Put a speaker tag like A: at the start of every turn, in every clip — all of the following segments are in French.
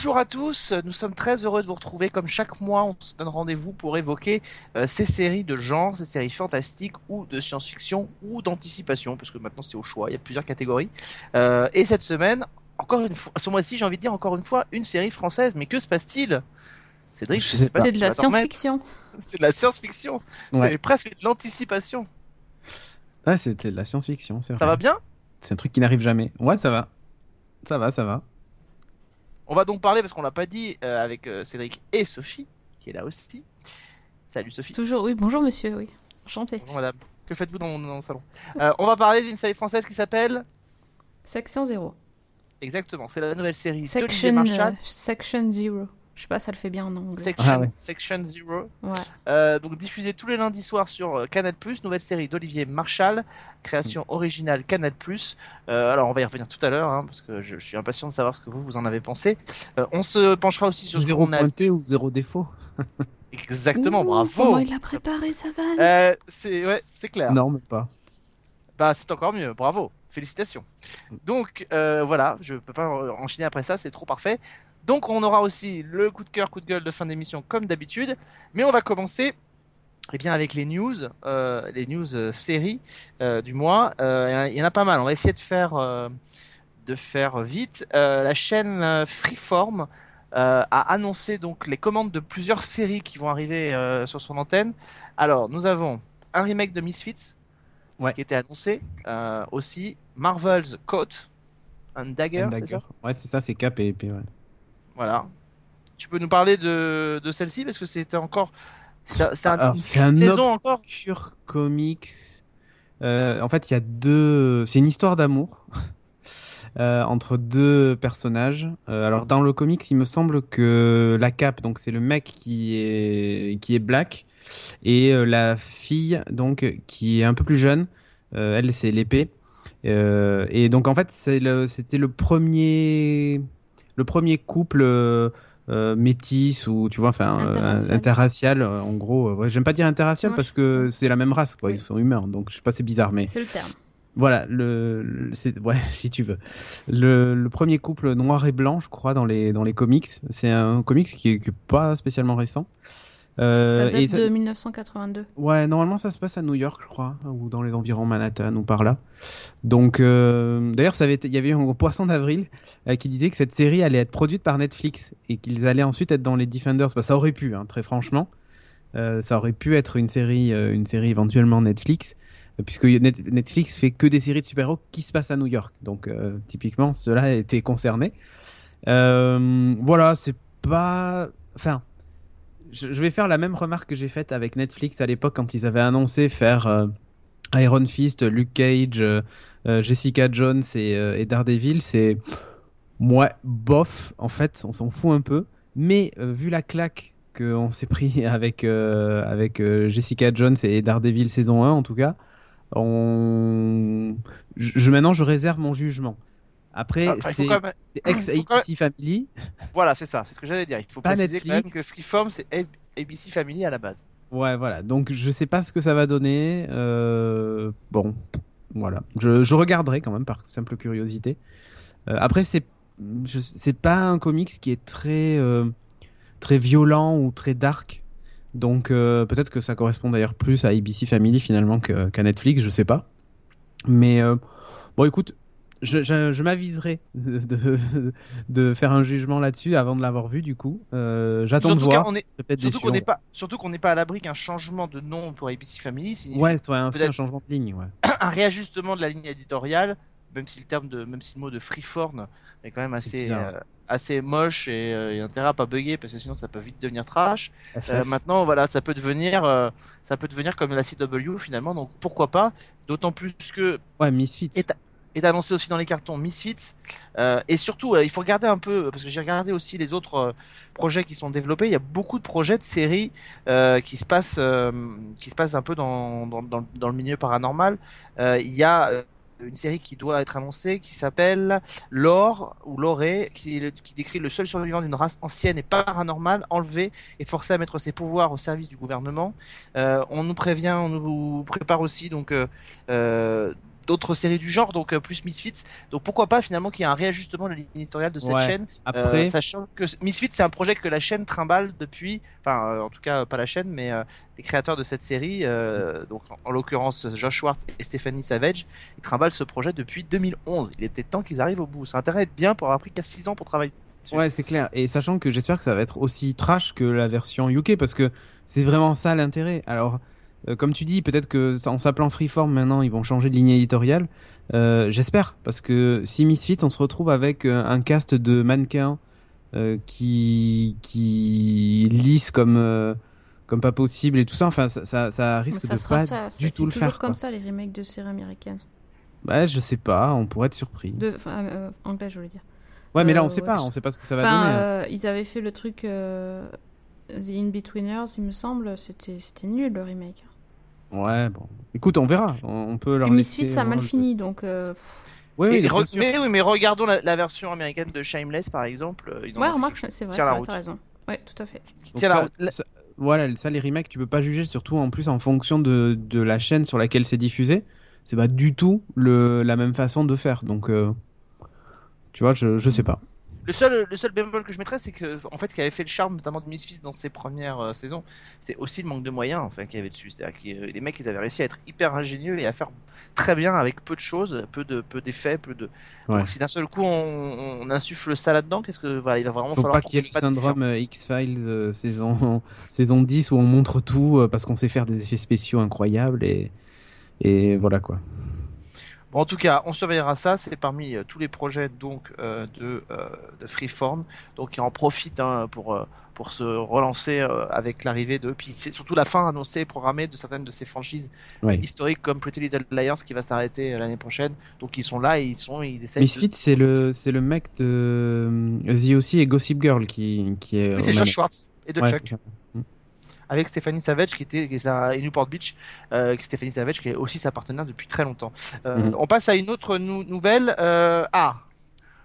A: Bonjour à tous, nous sommes très heureux de vous retrouver. Comme chaque mois, on se donne rendez-vous pour évoquer euh, ces séries de genre, ces séries fantastiques ou de science-fiction ou d'anticipation, parce que maintenant c'est au choix, il y a plusieurs catégories. Euh, et cette semaine, encore une fois, ce mois-ci, j'ai envie de dire encore une fois, une série française, mais que se passe-t-il? Cédric,
B: je sais pas. C'est de la science-fiction.
A: C'est de la science-fiction. Ouais. presque de l'anticipation.
C: Ouais, c'était de la science-fiction,
A: Ça va bien?
C: C'est un truc qui n'arrive jamais. Ouais, ça va. Ça va, ça va.
A: On va donc parler, parce qu'on l'a pas dit, euh, avec euh, Cédric et Sophie, qui est là aussi. Salut Sophie.
B: Toujours, oui, bonjour monsieur, oui. Enchanté.
A: Bonjour madame. Que faites-vous dans mon, salon? Euh, On va parler d'une série française qui s'appelle
B: Section 0.
A: Exactement, c'est la nouvelle série
B: Section,
A: Marshall.
B: Section 0. Je sais pas, ça le fait bien en anglais.
A: Section, ah Section Zero. Euh, donc diffusé tous les lundis soirs sur euh, Canal+, nouvelle série d'Olivier Marshall, création originale Canal+. Euh, alors on va y revenir tout à l'heure, hein, parce que je, suis impatient de savoir ce que vous, vous en avez pensé. on se penchera aussi sur
C: zéro ce pointé ou zéro défaut.
A: Exactement, bravo.
B: Comment il a préparé sa vanne
A: C'est ouais, c'est clair.
C: Non, mais pas.
A: Bah c'est encore mieux, bravo, félicitations. Donc voilà, je peux pas enchaîner après ça, c'est trop parfait. Donc on aura aussi le coup de cœur, coup de gueule de fin d'émission comme d'habitude. Mais on va commencer eh bien, avec les news, euh, les news euh, séries euh, du mois. Il y en a pas mal. On va essayer de faire, de faire vite. la chaîne Freeform a annoncé donc les commandes de plusieurs séries qui vont arriver sur son antenne. Alors nous avons un remake de Misfits qui était annoncé. aussi Marvel's Coat and Dagger.
C: c'est Ça? Ouais, c'est ça, c'est Cap et épée. Ouais.
A: Voilà. Tu peux nous parler de, de celle-ci parce que c'était encore.
C: C'est un, un encore. Comics. Euh, en fait, il y a deux. C'est une histoire d'amour. Euh, entre deux personnages. Euh, alors dans le comics, il me semble que la cape, donc c'est le mec qui est qui est black, et la fille donc qui est un peu plus jeune. elle c'est l'épée. et donc en fait, c'était le premier le premier couple euh, euh, métis ou tu vois, enfin euh, interracial, en gros. J'aime pas dire interracial parce que c'est la même race, quoi. Ils sont humains, donc je sais pas, c'est bizarre, mais.
B: C'est le terme.
C: Voilà, le, c'est ouais, si tu veux. Le, premier couple noir et blanc, je crois, dans les dans les comics. C'est un comics qui qui est pas spécialement récent.
B: Euh, ça date de 1982.
C: Ouais, normalement ça se passe à New York, je crois, ou dans les environs Manhattan ou par là. Donc, euh, d'ailleurs, il y avait un poisson d'avril euh, qui disait que cette série allait être produite par Netflix et qu'ils allaient ensuite être dans les Defenders. Bah, ça aurait pu, hein, très franchement, ça aurait pu être une série, une série éventuellement Netflix, puisque Netflix fait que des séries de super-héros qui se passent à New York. Donc, typiquement, cela été concerné. voilà, c'est pas, enfin je, vais faire la même remarque que j'ai faite avec Netflix à l'époque quand ils avaient annoncé faire euh, Iron Fist, Luke Cage, euh, euh, Jessica Jones et, Daredevil. C'est moi bof en fait, on s'en fout un peu. Mais vu la claque qu'on s'est pris avec avec Jessica Jones et Daredevil saison 1 en tout cas, maintenant je réserve mon jugement. Après, c'est ex-ABC Family.
A: Voilà, c'est ça, c'est ce que j'allais dire. Il faut pas préciser quand même que Freeform, c'est ABC Family à la base.
C: Ouais, voilà. Donc, je sais pas ce que ça va donner. Euh, bon, voilà. Je, je, regarderai quand même par simple curiosité. Euh, après, c'est c'est pas un comics qui est très euh, très violent ou très dark. Donc, peut-être que ça correspond d'ailleurs plus à ABC Family finalement qu'à Netflix, je sais pas. Mais bon, écoute, je, m'aviserai de, faire un jugement là-dessus avant de l'avoir vu du coup. Euh, j'attends de voir.
A: surtout qu'on n'est pas, surtout qu'on n'est pas à l'abri qu'un changement de nom pour ABC Family
C: Ouais, soit un, un changement de ligne, ouais.
A: un réajustement de la ligne éditoriale, même si le terme de, même si le mot de freeform est quand même assez, euh, assez moche et il y a intérêt à pas bugger parce que sinon ça peut vite devenir trash. Euh, maintenant, voilà, ça peut devenir, ça peut devenir comme la CW finalement, donc pourquoi pas? D'autant plus que.
C: Ouais, Misfits
A: est annoncé aussi dans les cartons Misfits. Euh, et surtout, euh, il faut regarder un peu, parce que j'ai regardé aussi les autres euh, projets qui sont développés. Il y a beaucoup de projets de séries qui, se passent, qui se passent un peu dans, dans, le milieu paranormal. il y a une série qui doit être annoncée qui s'appelle Lore ou Loré, qui, qui, décrit le seul survivant d'une race ancienne et paranormale enlevé et forcé à mettre ses pouvoirs au service du gouvernement. on nous prévient, on nous prépare aussi donc d'autres séries du genre, donc plus Misfits. Donc pourquoi pas finalement qu'il y ait un réajustement de l'éditorial de cette chaîne, Après... sachant que Misfits c'est un projet que la chaîne trimballe depuis, enfin en tout cas pas la chaîne, mais les créateurs de cette série, donc en, l'occurrence Josh Schwartz et Stephanie Savage, ils trimballent ce projet depuis 2011. Il était temps qu'ils arrivent au bout. Ça intéresse bien pour avoir pris qu'à 6 ans pour travailler.
C: Ouais, c'est clair. Et sachant que j'espère que ça va être aussi trash que la version UK parce que c'est vraiment ça l'intérêt. Alors, euh, comme tu dis, peut-être que en s'appelant Freeform maintenant, ils vont changer de ligne éditoriale. Euh, j'espère parce que si Misfits, on se retrouve avec euh, un cast de mannequins qui qui lissent comme comme pas possible et tout ça. Enfin, ça, ça, risque de pas du tout le faire.
B: C'est toujours comme ça les remakes de séries américaines.
C: Bah, je sais pas, on pourrait être surpris.
B: De, anglais, je voulais dire.
C: Ouais, mais là, on sait pas, on sait pas ce que ça va donner.
B: Hein. ils avaient fait le truc The In-Betweeners, il me semble, c'était nul le remake.
C: Ouais, bon. Écoute, on verra. On, peut leur
B: laisser. ça a mal fini, donc. Euh,
A: oui, mais, mais, oui, mais regardons la, version américaine de Shameless, par exemple.
B: Ils ouais, remarque, c'est vrai, t'as raison. Ouais, tout à fait.
C: Ça, voilà, ça, les remakes, tu peux pas juger, surtout en plus en fonction de, de la chaîne sur laquelle c'est diffusé. C'est pas du tout le, la même façon de faire. Donc, euh, tu vois, je, je sais pas.
A: Le seul, le seul bémol que je mettrais, c'est que en fait, ce qui avait fait le charme, notamment de Misfits dans ses premières euh, saisons, c'est aussi le manque de moyens enfin, qu'il y avait dessus. C'est-à-dire que euh, les mecs, ils avaient réussi à être hyper ingénieux et à faire très bien avec peu de choses, peu de peu d'effets, peu de. Donc, si d'un seul coup on, insuffle ça là-dedans, qu'est-ce que voilà, il va vraiment
C: Faut
A: falloir.
C: pas qu'il y ait le syndrome euh, X-Files saison saison 10 où on montre tout parce qu'on sait faire des effets spéciaux incroyables et et voilà quoi
A: en tout cas, on surveillera ça. C'est parmi euh, tous les projets donc euh, de, euh, de, Freeform, donc qui en profite hein, pour pour se relancer avec l'arrivée de. Puis c'est surtout la fin annoncée, programmée de certaines de ces franchises historiques comme Pretty Little Liars qui va s'arrêter l'année prochaine. Donc ils sont là et ils sont ils essaient.
C: Misfit, c'est le c'est le mec de The aussi et Gossip Girl qui qui est.
A: Oui, c'est Josh Schwartz et de Chuck avec Stéphanie Savage qui était qui est et Newport Beach, euh, Stéphanie Savage qui est aussi sa partenaire depuis très longtemps. Euh, mhm. On passe à une autre nouvelle. Euh, ah,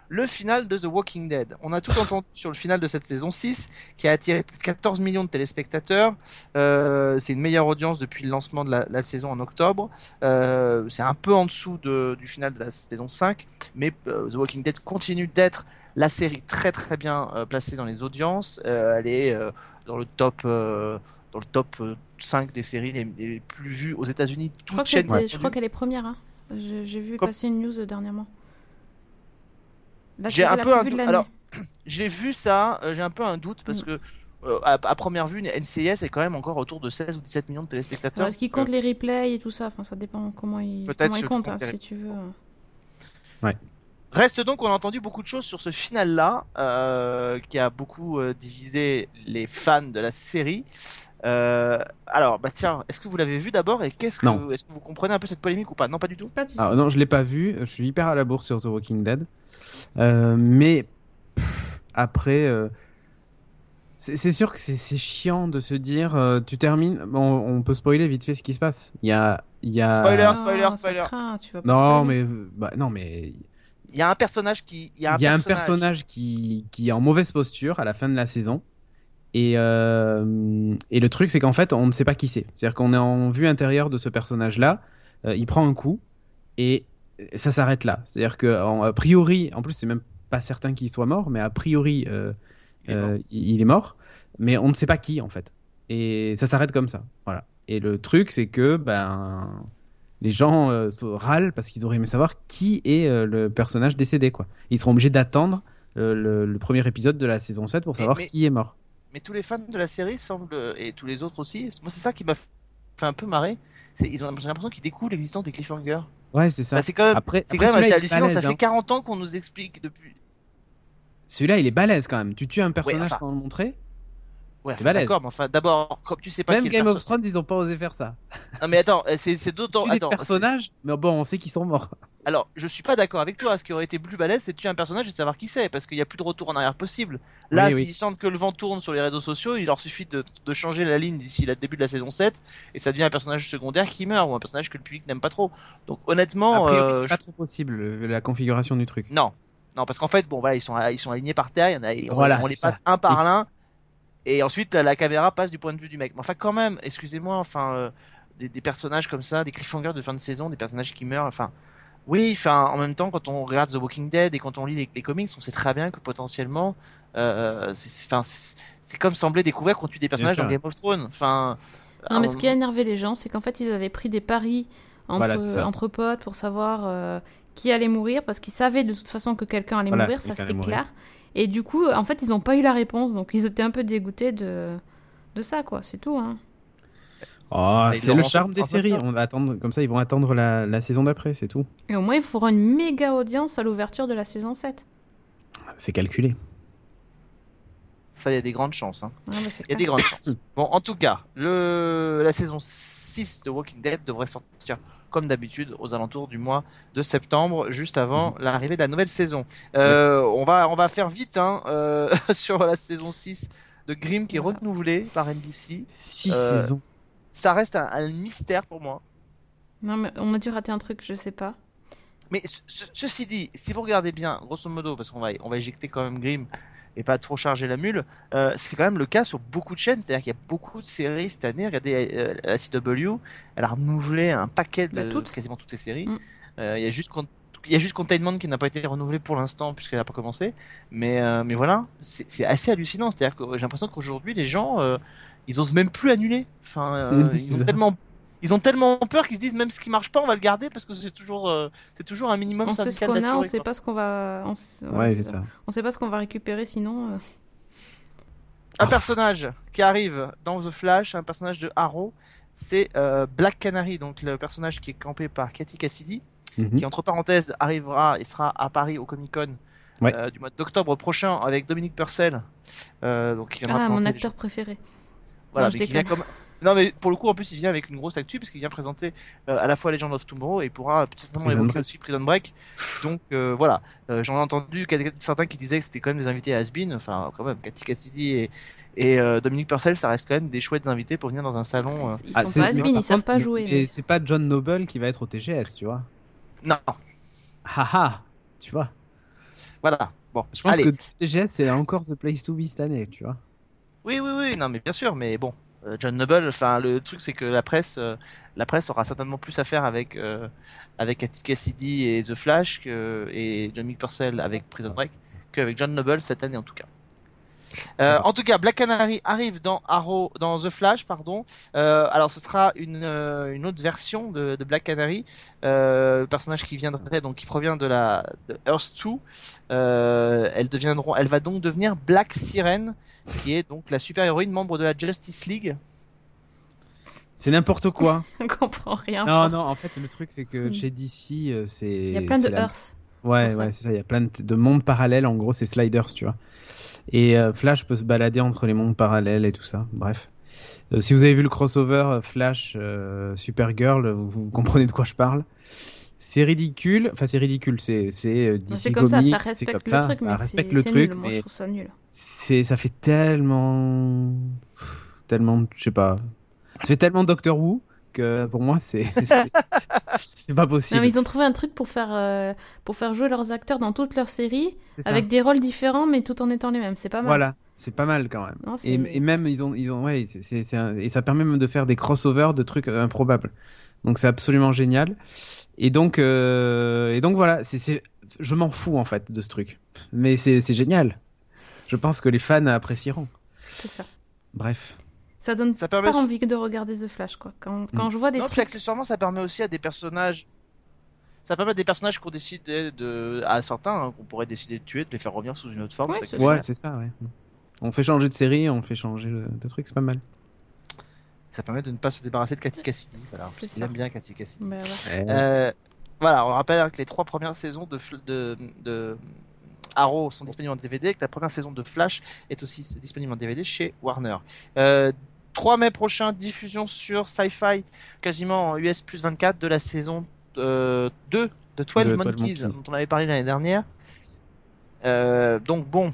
A: le final de The Walking Dead. On a tout entendu sur le final de cette saison 6 qui a attiré plus de 14 millions de téléspectateurs. Euh, c'est une meilleure audience depuis le lancement de la, saison en octobre. Euh, c'est un peu en dessous de, du final de la saison 5, mais euh, The Walking Dead continue d'être la série très très bien placée dans les audiences. elle est dans le top dans le top 5 des séries les, plus vues aux États-Unis.
B: Je crois qu'elle est première. Hein. J'ai vu passer une news dernièrement.
A: J'ai un peu un doute. Alors, j'ai vu ça, euh, j'ai un peu un doute parce mm. que euh, à, première vue, NCIS est quand même encore autour de 16 ou 17 millions de téléspectateurs.
B: Est-ce qu'ils comptent les replays et tout ça? Enfin, ça dépend comment ils, comment ils comptent, hein, si tu veux.
C: Ouais.
A: Reste donc, on a entendu beaucoup de choses sur ce final-là, euh, qui a beaucoup divisé les fans de la série. alors, bah tiens, est-ce que vous l'avez vu d'abord et qu'est-ce que, est-ce que vous comprenez un peu cette polémique ou pas? Non, pas du tout.
B: Pas du
C: tout. non, je l'ai pas vu. Je suis hyper à la bourse sur The Walking Dead. Euh, mais après, euh, c'est sûr que c'est chiant de se dire, euh, tu termines, on, peut spoiler vite fait ce qui se passe. Il y a, il y a...
A: Spoiler, spoiler, spoiler.
C: non, mais, bah, non, mais.
A: Il y a un personnage qui,
C: il y a un, personnage... qui, qui est en mauvaise posture à la fin de la saison. Et, et le truc, c'est qu'en fait, on ne sait pas qui c'est. C'est-à-dire qu'on est en vue intérieure de ce personnage-là. il prend un coup et ça s'arrête là. C'est-à-dire que a priori, en plus c'est même pas certain qu'il soit mort, mais a priori euh, euh, il, est mort, mais on ne sait pas qui en fait. Et ça s'arrête comme ça. Voilà. Et le truc c'est que ben les gens euh, râlent parce qu'ils auraient aimé savoir qui est le personnage décédé quoi. Ils seront obligés d'attendre le, premier épisode de la saison 7 pour savoir qui est mort.
A: Mais tous les fans de la série semblent et tous les autres aussi. Moi c'est ça qui m'a fait un peu marrer. Ils ont l'impression qu'ils découvrent l'existence des cliffhangers.
C: Ouais, c'est ça.
A: Bah, c'est quand même, après, c'est quand même assez hallucinant. ça fait 40 hein. ans qu'on nous explique depuis.
C: Celui-là, il est balèze quand même. Tu tues un personnage sans le montrer.
A: Ouais, d'accord, mais enfin, d'abord, comme tu sais pas.
C: Même Game of Thrones, ils ont pas osé faire ça.
A: Non, mais attends, c'est d'autant.
C: Des personnages, mais bon, on sait qu'ils sont morts.
A: Alors, je suis pas d'accord avec toi. Ce qui aurait été plus balèze, c'est de tuer un personnage et savoir qui c'est, parce qu'il n'y a plus de retour en arrière possible. Là, s'ils sentent que le vent tourne sur les réseaux sociaux, il leur suffit de, changer la ligne d'ici le début de la saison 7, et ça devient un personnage secondaire qui meurt, ou un personnage que le public n'aime pas trop. Donc, honnêtement.
C: Euh, c'est pas trop possible, la configuration du truc.
A: Non. Non, parce qu'en fait, bon, voilà, ils sont, ils sont alignés par terre, il y en a, on, les passe un par un, et ensuite, la caméra passe du point de vue du mec. Mais enfin, quand même, excusez-moi, enfin, euh, des, personnages comme ça, des cliffhangers de fin de saison, des personnages qui meurent, enfin, Oui, enfin, en même temps, quand on regarde The Walking Dead et quand on lit les, les comics, on sait très bien que potentiellement, euh, c'est- c'est enfin, c'est c'est comme sembler découvrir qu'on tue des personnages dans Game of Thrones. Enfin,
B: Non, mais
A: euh,
B: ce qui a énervé les gens, c'est qu'en fait, ils avaient pris des paris entre,
C: Voilà,
B: potes pour savoir euh, qui allait mourir, parce qu'ils savaient de toute façon que quelqu'un allait
C: Voilà,
B: mourir, ça c'était
C: mourir.
B: Et du coup, en fait, ils n'ont pas eu la réponse, donc ils étaient un peu dégoûtés de, de ça, quoi. C'est tout, hein.
C: Oh,
A: ils
C: c'est le charme des séries. On va attendre, comme ça, ils vont attendre la, la saison d'après, c'est tout.
B: Et au moins, il faudra une méga audience à l'ouverture de la saison 7.
C: C'est calculé.
A: ça, il y a des grandes chances. hein.
B: Ouais, bah,
A: Il y a des grandes chances. Bon, en tout cas, le... la saison 6 de Walking Dead devrait sortir comme d'habitude aux alentours du mois de septembre, juste avant l'arrivée de la nouvelle saison. Euh, on, va, on va faire vite hein, euh, sur la saison 6 de Grimm qui est
B: Voilà.
A: renouvelée par NBC.
C: Six
A: Euh,
C: saisons.
A: Ça reste un, un mystère pour moi.
B: Non, mais on a dû rater un truc, je sais pas.
A: Mais ce- ce- ceci dit, si vous regardez bien, grosso modo, parce qu'on va, on va éjecter quand même Grimm et pas trop charger la mule, euh, c'est quand même le cas sur beaucoup de chaînes. C'est-à-dire qu'il y a beaucoup de séries cette année. Regardez euh, la CW, elle a renouvelé un paquet de
B: Bah, toutes.
A: quasiment toutes ses séries.
B: Mm.
A: Euh, Il y a juste il y a juste Containment qui n'a pas été renouvelé pour l'instant puisqu'elle n'a pas commencé. Mais, euh, mais voilà, c'est assez hallucinant. C'est-à-dire que j'ai l'impression qu'aujourd'hui, les gens, euh, ils osent même plus annuler. Enfin, euh, ils, ont tellement, ils ont tellement peur qu'ils se disent même ce qui marche pas, on va le garder parce que c'est toujours, euh, c'est toujours un minimum
B: On sait ce
A: syndical
B: qu'on a, on sait pas ce qu'on va. On sait,
C: Ouais,
B: ça. On sait pas ce qu'on va récupérer sinon. euh.
A: Un personnage qui arrive dans The Flash, un personnage de Arrow, c'est euh, Black Canary, donc le personnage qui est campé par Cathy Cassidy,
C: Mhm.
A: qui entre parenthèses arrivera et sera à Paris au Comic Con
C: Ouais.
A: euh, du mois d'octobre prochain avec Dominique Purcell, euh, donc qui
B: Ah, mon acteur préféré.
A: Voilà,
B: Non,
A: mais qui vient comme... Non, mais pour le coup, en plus, il vient avec une grosse actu parce qu'il vient présenter euh, à la fois Legend of Tomorrow et pourra certainement
C: Prison
A: évoquer
C: Break.
A: aussi Prison Break. Donc euh, voilà, Euh, j'en ai entendu certains qui disaient que c'était quand même des invités has-been. Enfin, quand même, Cathy Cassidy et, et euh, Dominique Purcell, ça reste quand même des chouettes invités pour venir dans un salon. euh.
B: Ils
C: Ah,
B: sont
C: c'est-
B: pas
C: par
B: ils savent pas jouer.
C: Et
B: mais-
C: c'est pas John Noble qui va être au TGS, tu vois.
A: Non,
C: Haha, tu vois.
A: voilà. Bon,
C: Je pense
A: allez.
C: que le TGS c'est encore the place to be cette année, tu vois.
A: Oui, oui, oui, non, mais bien sûr, mais bon, John Noble, enfin, le truc, c'est que la presse, euh, la presse aura certainement plus à faire avec, euh, avec Cathy Cassidy et The Flash que, et Dominic Purcell avec Prison Break qu'avec John Noble cette année en tout cas. Euh, en tout cas, Black Canary arrive dans Arrow, dans The Flash, pardon. Euh, alors, ce sera une, euh, une autre version de, de Black Canary, euh, le personnage qui viendrait donc qui provient de la de Earth 2. Euh, elles deviendront, elle va donc devenir Black Siren, qui est donc la super héroïne membre de la Justice League.
C: C'est n'importe quoi.
B: On comprend rien.
C: non, non, en fait, le truc c'est que
B: Mm.
C: chez DC, c'est.
B: Il y a plein de
C: la-
B: Earth.
C: Ouais, ouais, c'est ça. Il y a plein de, de mondes parallèles. En gros, c'est Sliders, tu vois. Et euh, Flash peut se balader entre les mondes parallèles et tout ça. Bref. Euh, si vous avez vu le crossover euh, Flash euh, Supergirl, vous, vous comprenez de quoi je parle. C'est ridicule. Enfin, c'est ridicule. C'est c'est
B: C'est comme ça, ça respecte le truc,
C: ça
B: mais
C: respecte le truc,
B: nul. Moi,
C: mais
B: je trouve ça nul.
C: c'est ça fait tellement pff, tellement je sais pas ça fait tellement Doctor Who que pour moi c'est c'est- pas
B: Non,
C: possible
B: mais ils ont trouvé un truc pour faire, euh, pour faire jouer leurs acteurs dans toutes leurs séries, avec des rôles différents, mais tout en étant les mêmes. C'est pas mal.
C: voilà c'est pas mal quand même.
B: Non,
C: et, et même ils ont ils ont ouais un- et ça permet même de faire des crossovers de trucs improbables. Donc c'est absolument génial. Et donc euh, et donc voilà c'est je m'en fous en fait de ce truc. Mais c'est c'est génial. Je pense que les fans apprécieront.
B: C'est ça.
C: bref
B: Ça donne
A: Ça permet
B: pas envie de regarder The Flash, quoi. Quand, quand je vois des
A: non, puis accessoirement, ça permet aussi à des personnages. Ça permet à des personnages qu'on décide de, à certains, hein, qu'on pourrait décider de tuer, de les faire revenir sous une autre forme.
B: Ouais,
A: c'est
C: ouais ça ouais on fait changer de série on fait changer de, trucs c'est pas mal
A: Ça permet de ne pas se débarrasser de Cathy Cassidy. Voilà,
B: ça.
A: aime bien Cathy Cassidy.
B: Bah, ouais.
A: Euh, voilà, on rappelle hein, que les trois premières saisons de, de, de Arrow sont disponibles en DVD et que la première saison de Flash est aussi disponible en DVD chez Warner. Euh, 3 mai prochain, diffusion sur Sci-Fi, quasiment en US plus 24 de la saison euh, 2 de 12
C: De 12
A: Monkeys,
C: Monkeys.
A: dont on avait parlé l'année dernière. Euh, donc bon,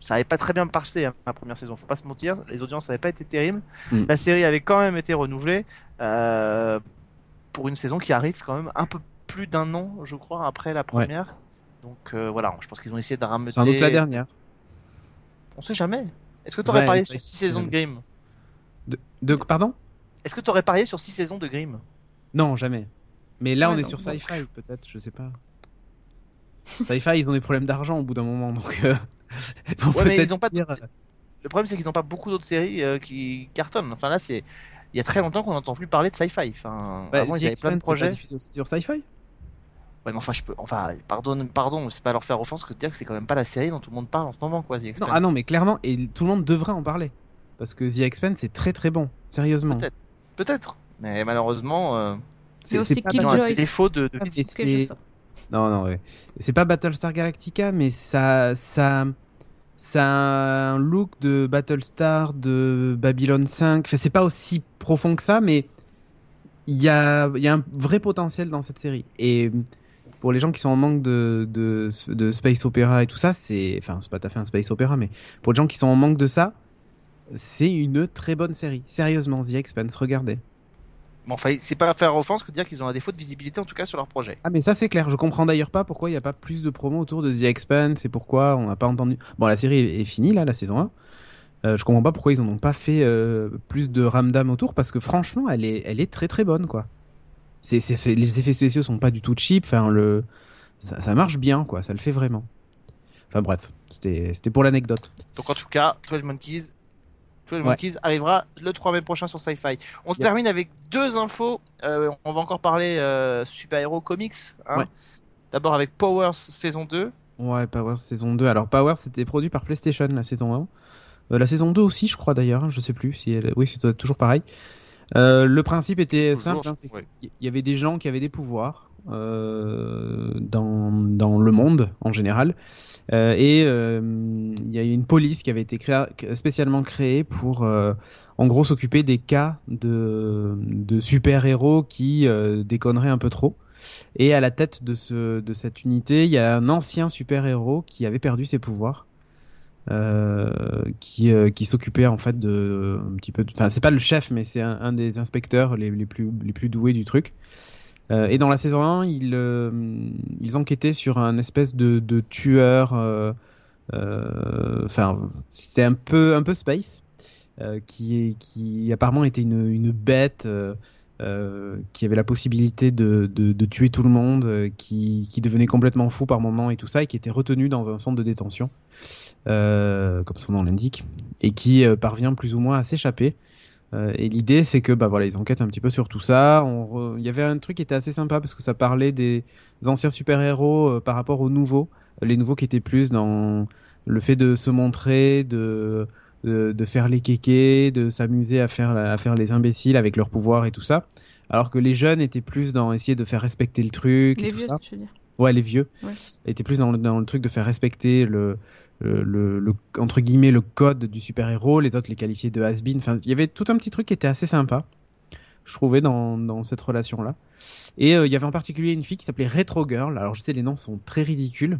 A: ça n'avait pas très bien passé hein, la première saison, faut pas se mentir. Les audiences n'avaient pas été terribles.
C: Mm.
A: La série avait quand même été renouvelée euh, pour une saison qui arrive quand même un peu plus d'un an, je crois, après la première. Donc euh, voilà, je pense qu'ils ont essayé de rameuter.
C: sans doute la dernière
A: On sait jamais. Est-ce que tu aurais
C: Ouais, c'est
A: sur
C: vrai
A: 6
C: que-
A: saisons de Grimm
C: de, de pardon?
A: Est-ce que tu aurais parié sur 6 saisons de Grimm?
C: Non, jamais. Mais là,
B: Ouais,
C: on est sur. Sci-Fi, peut-être, je sais pas. Sci-Fi, ils ont des problèmes d'argent au bout d'un moment, donc. euh,
A: Ouais, mais ils ont pas
C: dire-
A: Le problème, c'est qu'ils n'ont pas beaucoup d'autres séries euh, qui cartonnent. Enfin, là, c'est. Il y a très longtemps qu'on n'entend plus parler de sci-fi. Enfin,
C: Bah,
A: avant, ils avaient plein de projets.
C: sur Sci-Fi?
A: Ouais, mais enfin, je peux. Enfin, pardon, pardon, c'est pas leur faire offense que de dire que c'est quand même pas la série dont tout le monde parle en ce moment, quoi. The
C: non,
A: Expanse.
C: Ah non, mais clairement, et tout le monde devrait en parler. Parce que The Expanse, c'est très très bon, sérieusement.
A: Peut-être. Peut-être. Mais malheureusement, euh,
B: C'est aussi
C: pas
A: ils ont un défaut de. de
C: Ah. Non, non, ouais. C'est pas Battlestar Galactica, mais ça, ça, ça a un look de Battlestar, de Babylon 5. Enfin, c'est pas aussi profond que ça, mais il y a, il y a un vrai potentiel dans cette série. Et pour les gens qui sont en manque de, de, de space opéra et tout ça, c'est, enfin, c'est pas tout à fait un space opéra, mais pour les gens qui sont en manque de ça, c'est une très bonne série. Sérieusement, The Expanse, regardez.
A: Mais enfin, c'est pas faire offense que de dire qu'ils ont un défaut de visibilité, en tout cas, sur leur projet.
C: Ah mais ça c'est clair, je comprends d'ailleurs pas pourquoi il n'y a pas plus de promos autour de The Expanse et pourquoi on n'a pas entendu... Bon la série est, finie là, la saison 1. Euh, je comprends pas pourquoi ils en ont pas fait euh, plus de ramdam autour parce que franchement elle est, elle est très très bonne quoi. C'est, c'est fait- les effets spéciaux sont pas du tout cheap, enfin le... ça, ça marche bien quoi, ça le fait vraiment. Enfin bref, c'était, c'était pour l'anecdote.
A: Donc, en tout cas, 12 Monkeys. 12
C: Ouais.
A: Monkeys arrivera le 3 mai prochain sur Sci-Fi. On
C: Yeah.
A: termine avec deux infos. Euh, on va encore parler euh, super-héros comics. hein.
C: Ouais.
A: D'abord avec Powers saison 2.
C: Ouais, Power saison 2. Alors Power c'était produit par PlayStation la saison 1. Euh, la saison 2 aussi je crois d'ailleurs, hein, je sais plus si elle... Oui c'est toujours pareil. Euh, le principe était
A: Toujours,
C: simple, hein, c'est
A: ouais.
C: il y avait des gens qui avaient des pouvoirs dans, dans le monde en général. Euh, et euh, il y a une police qui avait été créa- spécialement créée pour, euh, en gros, s'occuper des cas de, de super-héros qui déconneraient un peu trop. Et à la tête de, ce, de cette unité, il y a un ancien super-héros qui avait perdu ses pouvoirs. euh, qui, euh, qui s'occupait en fait de un petit peu enfin c'est pas le chef mais c'est un, un des inspecteurs les, les plus les plus doués du truc euh, et dans la saison 1, ils, euh, ils enquêtaient sur un espèce de, tueur. euh, Enfin, c'était un peu, un peu space, qui, apparemment était une, une bête qui avait la possibilité de, de, tuer tout le monde, qui, qui devenait complètement fou par moments et tout ça, et qui était retenu dans un centre de détention, comme son nom l'indique, et qui parvient plus ou moins à s'échapper. Euh, et l'idée, c'est que bah voilà, ils enquêtent un petit peu sur tout ça. On re- Il y avait un truc qui était assez sympa parce que ça parlait des anciens super-héros euh, par rapport aux nouveaux. Euh, Les nouveaux qui étaient plus dans le fait de se montrer, de, de, de faire les kékés, de s'amuser à faire, à faire les imbéciles avec leurs pouvoirs et tout ça. Alors que les jeunes étaient plus dans essayer de faire respecter le truc et
B: Les
C: tout
B: vieux,
C: ça.
B: je veux dire?
C: Ouais, les vieux.
B: Ouais.
C: étaient plus dans le, dans le truc de faire respecter le, le, entre guillemets le code du super-héros, les autres les qualifiaient de has-been. Enfin, il y avait tout un petit truc qui était assez sympa, je trouvais, dans, dans cette relation-là. Et euh, il y avait en particulier une fille qui s'appelait Retro Girl. Alors, je sais, les noms sont très ridicules.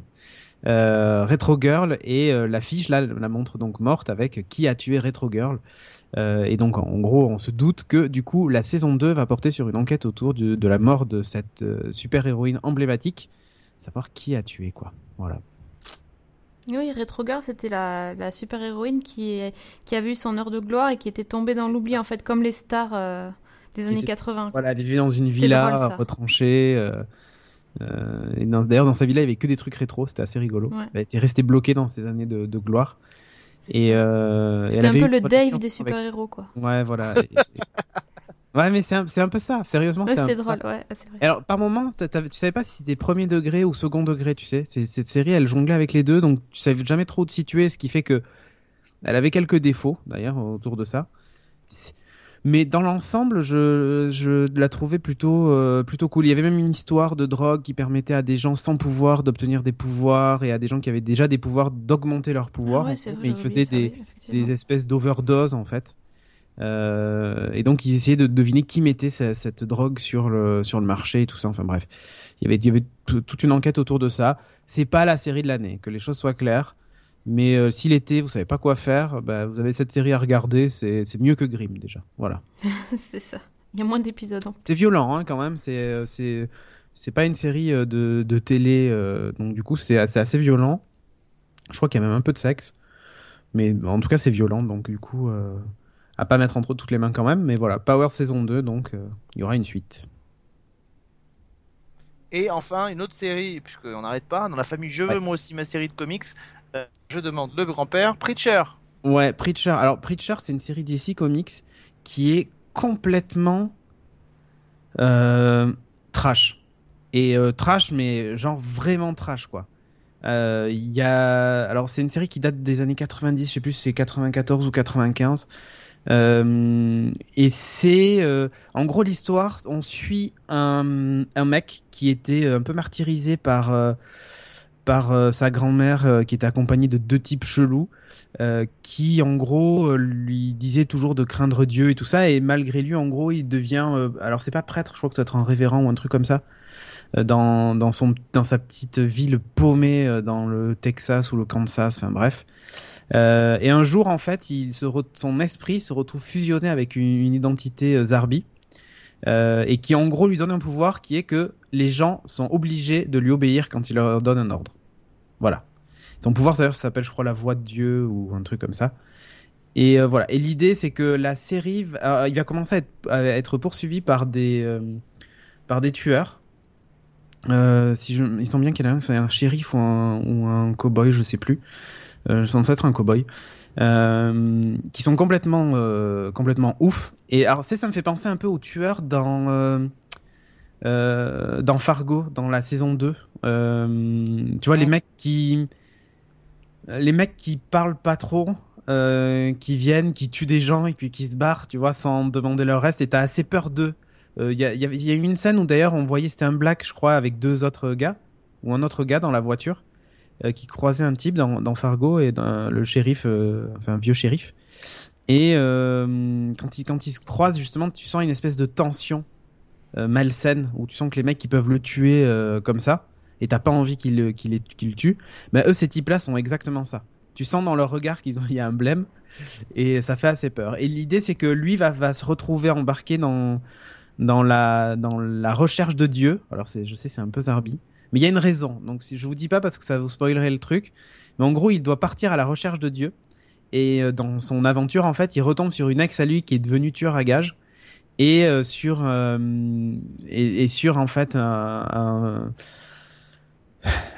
C: Euh, Retro Girl et euh, la fiche là la montre donc morte avec qui a tué Retro Girl? Euh, et donc en, gros on se doute que du coup la saison 2 va porter sur une enquête autour de, de la mort de cette super héroïne emblématique savoir qui a tué quoi voilà
B: Oui, Retro Girl, c'était la, la super héroïne qui, qui a vu son heure de gloire et qui était tombée dans l'oubli, en fait, comme les stars euh, des
C: Qui
B: années
C: était-
B: 80.
C: Voilà, elle vivait dans une villa
B: drôle,
C: retranchée. euh, euh, et D'ailleurs, dans sa villa, il y avait que des trucs rétro. C'était assez rigolo.
B: Ouais.
C: Elle était restée bloquée dans ses années de, de gloire. Et,
B: C'était un
C: avait
B: peu le Dave des
C: avec-
B: super héros, quoi.
C: Ouais, voilà. Et- ouais, mais c'est un, un peu ça. Sérieusement,
B: Ouais,
C: c'était ça.
B: drôle, ouais, vrai.
C: Et Alors, par moments, t'as- t'avais- tu savais pas si c'était premier degré ou second degré, tu sais. Cette série, elle jonglait avec les deux, donc tu savais jamais trop te situer, ce qui fait que elle avait quelques défauts, d'ailleurs, autour de ça. Mais dans l'ensemble, je, je la trouvais plutôt, euh, plutôt cool. Il y avait même une histoire de drogue qui permettait à des gens sans pouvoir d'obtenir des pouvoirs et à des gens qui avaient déjà des pouvoirs d'augmenter leurs pouvoirs.
B: Ah ouais, vrai,
C: mais ils faisaient des,
B: ça, oui, effectivement.
C: des espèces d'overdose en fait. Euh, et donc ils essayaient de deviner qui mettait ce- cette drogue sur le, sur le marché et tout ça. Enfin bref, il y avait, il y avait tout- toute une enquête autour de ça. C'est pas la série de l'année, que les choses soient claires. Mais euh, si l'été vous savez pas quoi faire, bah, vous avez cette série à regarder. C'est mieux que Grimm déjà. Voilà.
B: c'est ça. Il y a moins d'épisodes.
C: C'est violent hein, quand même. C'est euh, c'est c'est pas une série euh, de, de télé, euh, donc du coup c'est assez, assez violent. Je crois qu'il y a même un peu de sexe, mais en tout cas c'est violent, donc du coup à pas mettre entre toutes les mains quand même. Mais voilà, Power saison 2, donc euh, il y aura une suite.
A: Et enfin, une autre série, puisqu'on n'arrête pas, dans la famille Je veux
C: Ouais.
A: moi aussi ma série de comics, euh, je demande le grand-père, Preacher.
C: Ouais, Preacher. Alors, Preacher, c'est une série DC Comics qui est complètement euh, trash. Et euh, trash, mais genre vraiment trash, quoi. Il y a... Alors, c'est une série qui date des années 90, je sais plus si c'est 94 ou 95. Euh, et c'est... euh, en gros, l'histoire, on suit un, un mec qui était un peu martyrisé par... euh, par euh, sa grand-mère euh, qui était accompagnée de deux types chelous euh, qui en gros euh, lui disait toujours de craindre Dieu et tout ça. Et malgré lui en gros il devient euh, alors c'est pas prêtre je crois que ça doit être un révérend ou un truc comme ça euh, dans, dans son dans sa petite ville paumée euh, dans le Texas ou le Kansas enfin bref Euh, et un jour en fait son esprit se retrouve fusionné avec une, identité euh, Zarbi euh, et qui en gros lui donne un pouvoir qui est que les gens sont obligés de lui obéir quand il leur donne un ordre voilà son pouvoir, d'ailleurs, s'appelle, je crois, la voix de Dieu ou un truc comme ça. Et voilà. Et l'idée, c'est que la série, va- il va commencer à être, à poursuivi par des, par des tueurs. Si je, il semble bien qu'il y en a un, c'est un shérif ou un, ou un cow-boy, je sais plus. Euh, je pense être un cow-boy. Euh, qui sont complètement, euh, complètement ouf. Et alors, c'est, ça me fait penser un peu aux tueurs dans, euh, dans Fargo, dans la saison 2. Euh, tu vois, les mecs qui. Les mecs qui parlent pas trop, euh, qui viennent, qui tuent des gens et puis qui se barrent, tu vois, sans demander leur reste, et t'as assez peur d'eux. Il y, a, y y a eu une scène où d'ailleurs on voyait, c'était un black, je crois, avec deux autres gars, ou un autre gars dans la voiture, qui croisait un type dans, dans Fargo et dans le shérif, euh, enfin un vieux shérif. Et euh, quand, ils, quand ils se croisent, justement, tu sens une espèce de tension euh, malsaine, où tu sens que les mecs, ils peuvent le tuer euh, comme ça, et t'as pas envie les- qu'ils le tuent. Mais eux, ces types-là sont exactement ça. Tu sens dans leur regard qu'ils ont, il y a un blême, et ça fait assez peur. Et l'idée, c'est que lui va, va se retrouver embarqué dans, dans, la, dans la recherche de Dieu. Alors, je sais, c'est un peu zarbi. Mais il y a une raison. Donc, si je vous dis pas parce que ça vous spoilerait le truc. Mais en gros, il doit partir à la recherche de Dieu. Et euh, dans son aventure, en fait, il retombe sur une ex à lui qui est devenue tueur à gages. Et euh, sur, euh, et, sur, en fait, un,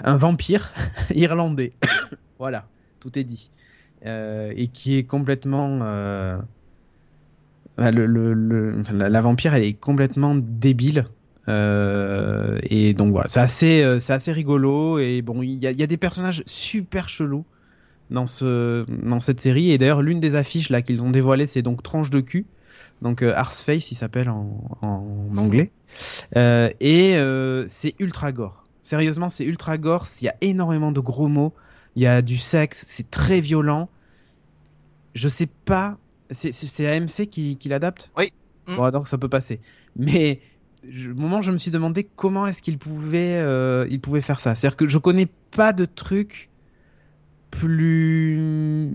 C: un, vampire irlandais. voilà, tout est dit. Et qui est complètement. la vampire, elle est complètement débile. Euh, et donc voilà, c'est assez, euh, c'est assez rigolo. Et bon, il y a, il y a des personnages super chelous dans, ce, dans cette série. Et d'ailleurs, l'une des affiches là qu'ils ont dévoilées, c'est donc Tranche de cul. Donc euh, Arseface, il s'appelle en, en anglais. Euh, et euh, c'est ultra gore. Sérieusement, c'est ultra gore. Il y a énormément de gros mots. Il y a du sexe. C'est très violent. Je sais pas. C'est- AMC qui, qui l'adapte?
A: Oui. Mm.
C: Bon, donc ça peut passer. Mais au moment, je me suis demandé comment est-ce qu'il pouvait, euh, il pouvait faire ça. C'est-à-dire que je connais pas de truc plus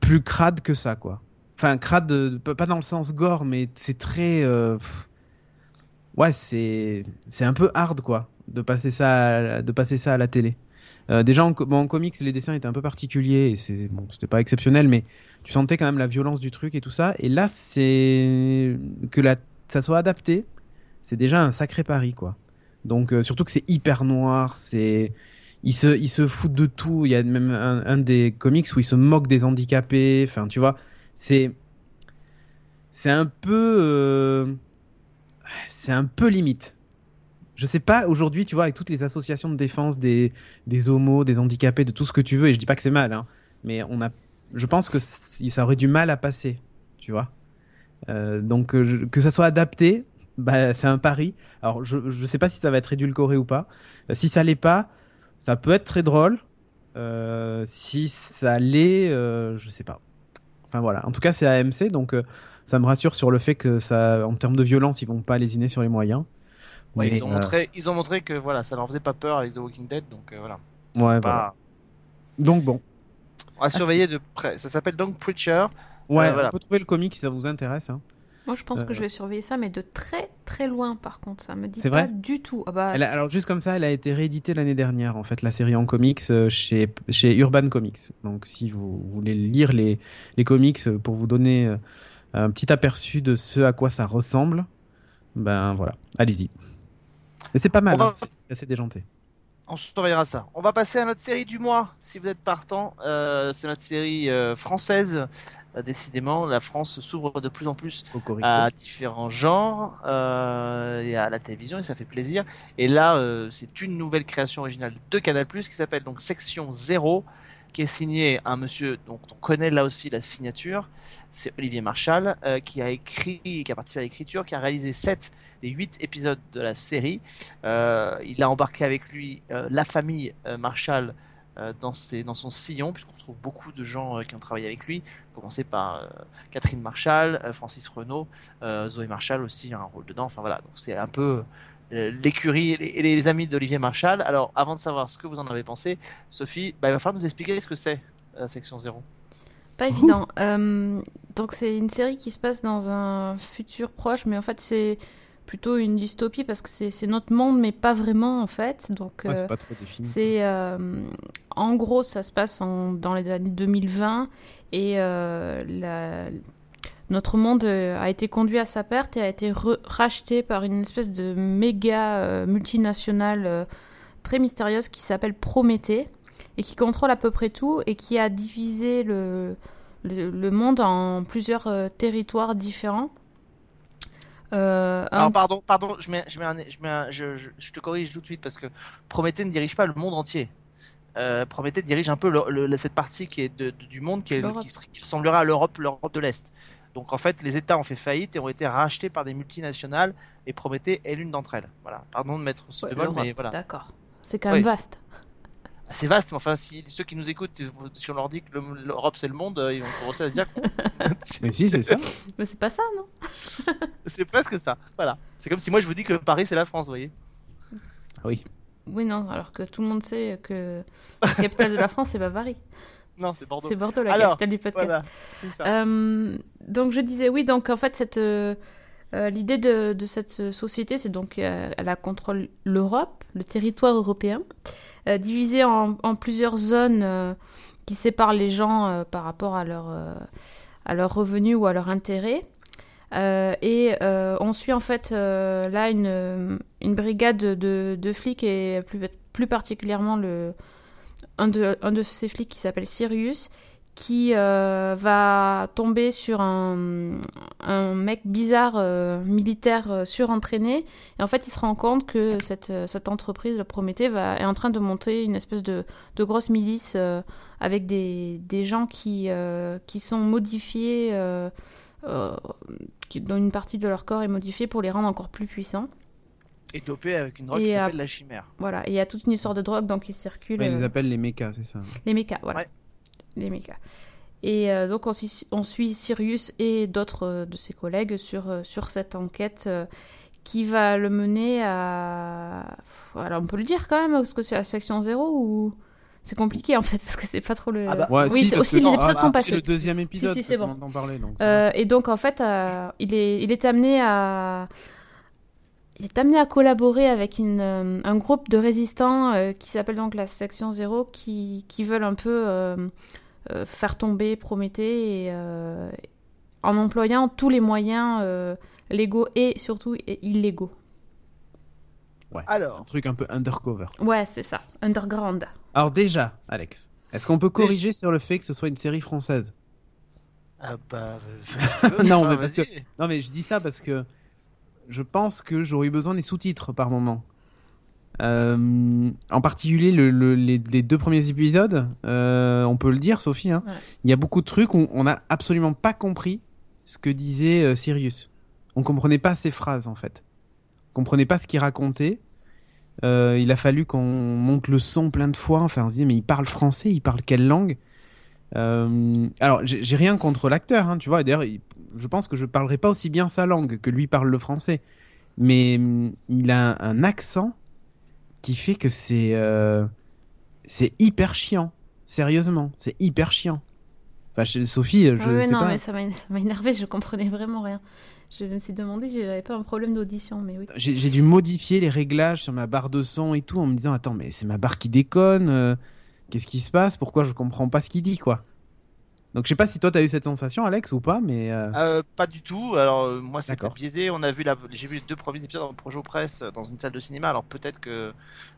C: plus crade que ça, quoi. Enfin, crade, pas dans le sens gore, mais c'est très. euh. Ouais, c'est c'est un peu hard, quoi, de passer ça, de passer ça à la télé. Euh, déjà en, comics, les dessins étaient un peu particuliers et c'est bon, c'était pas exceptionnel, mais tu sentais quand même la violence du truc et tout ça. Et là, c'est que la, ça soit adapté, c'est déjà un sacré pari, quoi. Donc euh, surtout que c'est hyper noir, c'est il se, il se fout de tout. Il y a même un, des comics où il se moque des handicapés. Enfin, tu vois, c'est c'est un peu euh, c'est un peu limite. Je sais pas aujourd'hui, tu vois, avec toutes les associations de défense des homos, des handicapés, de tout ce que tu veux. Et je dis pas que c'est mal, hein, mais on a, je pense que ça aurait du mal à passer, tu vois. Euh, donc euh, que ça soit adapté, bah, c'est un pari. Alors je je sais pas si ça va être édulcoré ou pas. Euh, si ça l'est pas, ça peut être très drôle. Si ça l'est, je sais pas. Enfin voilà. En tout cas, c'est AMC, donc ça me rassure sur le fait que ça, en termes de violence, ils vont pas lésiner sur les moyens.
A: Ouais, ils, ont
C: euh,
A: montré, ils ont montré que voilà, ça leur faisait pas peur avec The Walking Dead, donc euh, voilà.
C: ouais, voilà.
A: Pas-
C: Donc bon.
A: On va surveiller de près. Ça s'appelle donc Preacher.
C: Ouais,
A: Euh, voilà.
C: on peut trouver le comic si ça vous intéresse. hein.
B: Moi, je pense
C: Euh,
B: que je vais surveiller ça, mais de très très loin, par contre. Ça me dit pas
C: vrai
B: du tout. Ah bah,
C: Elle a- alors juste comme ça, elle a été rééditée l'année dernière, en fait, la série en comics euh, chez, chez Urban Comics. Donc si vous voulez lire les, les comics pour vous donner euh, un petit aperçu de ce à quoi ça ressemble, Ben voilà, allez-y. Mais c'est pas mal,
A: va-
C: hein, c'est assez déjanté.
A: On surveillera ça. On va passer à notre série du mois, si vous êtes partant. Euh, c'est notre série euh, française. Euh, décidément, la France s'ouvre de plus en plus
C: Cocorico.
A: à différents genres et à la télévision et ça fait plaisir. Et là, c'est une nouvelle création originale de Canal+ qui s'appelle donc Section 0 qui est signé un monsieur dont on connaît là aussi la signature, c'est Olivier Marchal euh, qui a écrit, qui a participé à l'écriture, qui a réalisé 7 des 8 épisodes de la série. Euh, il a embarqué avec lui euh, la famille euh, Marshall dans, ses, dans son sillon, puisqu'on retrouve beaucoup de gens qui ont travaillé avec lui, commencer par Catherine Marshall, Francis Renaud, euh, Zoé Marshall aussi a un rôle dedans. Enfin voilà, donc c'est un peu l'écurie et les, amis d'Olivier Marshall. Alors avant de savoir ce que vous en avez pensé, Sophie, bah, il va falloir nous expliquer ce que c'est la section 0.
B: Pas évident. Euh, donc c'est une série qui se passe dans un futur proche, mais en fait c'est plutôt une dystopie parce que c'est notre monde, mais pas vraiment en fait. Donc
C: Ouais,
B: euh,
C: c'est
B: euh, en gros ça se passe en- dans les années 2020 et euh, la- notre monde euh, a été conduit à sa perte et a été racheté par une espèce de méga euh, multinationale euh, très mystérieuse qui s'appelle Prométhée et qui contrôle à peu près tout et qui a divisé le, le, le monde en plusieurs territoires différents. Euh, un-
A: Alors pardon, pardon, je, mets, je, mets un- je, mets un- je, te corrige tout de suite parce que Prométhée ne dirige pas le monde entier. Euh, Prométhée dirige un peu le- le- cette partie qui est de- de- du monde qui, est, qui, qui ressemblera à l'Europe, l'Europe de l'Est. Donc en fait, les États ont fait faillite et ont été rachetés par des multinationales et Prométhée est l'une d'entre elles. Voilà. Pardon de mettre ce
B: Ouais,
A: bémol, mais voilà.
B: D'accord. C'est quand même
A: Oui,
B: vaste.
A: Ah, C'est vaste, mais enfin, si ceux qui nous écoutent, si on leur dit que le- l'Europe c'est le monde, euh, ils vont commencer à dire que
C: Mais si, c'est ça.
B: Mais c'est pas ça, non?
A: C'est presque ça. Voilà. C'est comme si moi je vous dis que Paris c'est la France, vous voyez.
C: Oui.
B: Oui, non, alors que tout le monde sait que la capitale de la France, c'est pas Paris.
A: Non, c'est Bordeaux.
B: C'est Bordeaux, la
A: Alors,
B: capitale du podcast.
A: Voilà, c'est ça.
B: Euh, donc je disais oui, donc en fait cette euh, euh, l'idée de, de cette société, c'est donc euh, elle contrôle l'Europe, le territoire européen, euh, divisé en, en plusieurs zones euh, qui séparent les gens euh, par rapport à leur euh, à leurs revenus ou à leur intérêt. Euh, et euh, on suit en fait euh, là une, une brigade de, de flics et plus, plus particulièrement le, un, de, un de ces flics qui s'appelle Sirius qui euh, va tomber sur un, un mec bizarre euh, militaire euh, surentraîné et en fait il se rend compte que cette, cette entreprise, le Prométhée, est en train de monter une espèce de, de grosse milice avec des, des gens qui, qui sont modifiés, dont une partie de leur corps est modifiée pour les rendre encore plus puissants.
A: Et dopé avec une drogue
B: Et
A: qui
B: à-
A: s'appelle la chimère.
B: Voilà, et il y a toute une histoire de drogue donc qui circule.
C: Ouais, ils
B: euh,
C: les appellent les mechas, c'est ça.
B: les mechas, voilà.
A: Ouais.
B: Les mechas. Et euh, donc on, suit Sirius et d'autres euh, de ses collègues sur, euh, sur cette enquête euh, qui va le mener à... Alors on peut le dire quand même, parce que c'est la section 0 ou... C'est compliqué en fait, parce que c'est pas trop le...
A: Ah bah,
C: Ouais,
B: oui,
C: si,
B: c'est aussi les
C: non,
B: épisodes
C: ah,
B: sont
C: ah,
B: passés.
C: C'est le deuxième épisode
B: si, c'est
C: que
B: bon.
C: on. Donc,
B: Euh, et donc en fait, euh, il, est, il est amené à... Il est amené à collaborer avec une, euh, un groupe de résistants euh, qui s'appelle donc la Section Zéro, qui, qui veulent un peu euh, euh, faire tomber Prométhée et, euh, en employant tous les moyens euh, légaux et surtout illégaux.
C: ouais,
A: Alors.
C: c'est un truc un peu undercover.
B: Ouais, c'est ça, underground.
C: Alors déjà, Alex, est-ce qu'on peut corriger sur le fait que ce soit une série française?
A: Ah bah.
C: Non,
A: ah,
C: mais parce
A: vas-y.
C: Non, mais je dis ça parce que je pense que j'aurais eu besoin des sous-titres par moment. Euh, en particulier le- le- les, les deux premiers épisodes, euh, on peut le dire, Sophie. hein,
B: Ouais.
C: Il y a beaucoup de trucs où on n'a absolument pas compris ce que disait euh, Sirius. On comprenait pas ses phrases en fait. On comprenait pas ce qu'il racontait. Il a fallu qu'on monte le son plein de fois. Enfin, on se dit mais il parle français, il parle quelle langue? Euh, Alors, j'ai rien contre l'acteur, hein, tu vois. D'ailleurs, il- je pense que je parlerai pas aussi bien sa langue que lui parle le français. Mais hum, il a un, un accent qui fait que c'est euh, c'est hyper chiant. Sérieusement, c'est hyper chiant. Enfin, chez Sophie, je
B: ouais,
C: sais
B: non,
C: pas.
B: mais ça m'a énervé, je comprenais vraiment rien. Je me suis demandé si j'avais pas un problème d'audition, mais oui.
C: J'ai j'ai dû modifier les réglages sur ma barre de son et tout en me disant attends mais c'est ma barre qui déconne. euh, Qu'est-ce qui se passe? Pourquoi je comprends pas ce qu'il dit quoi? Donc je sais pas si toi t'as eu cette sensation, Alex, ou pas, mais. euh,
A: Euh, pas du tout. Alors euh, moi c'était
C: D'accord.
A: biaisé. On a vu la... j'ai vu les deux premiers épisodes en projet presse dans une salle de cinéma. Alors peut-être que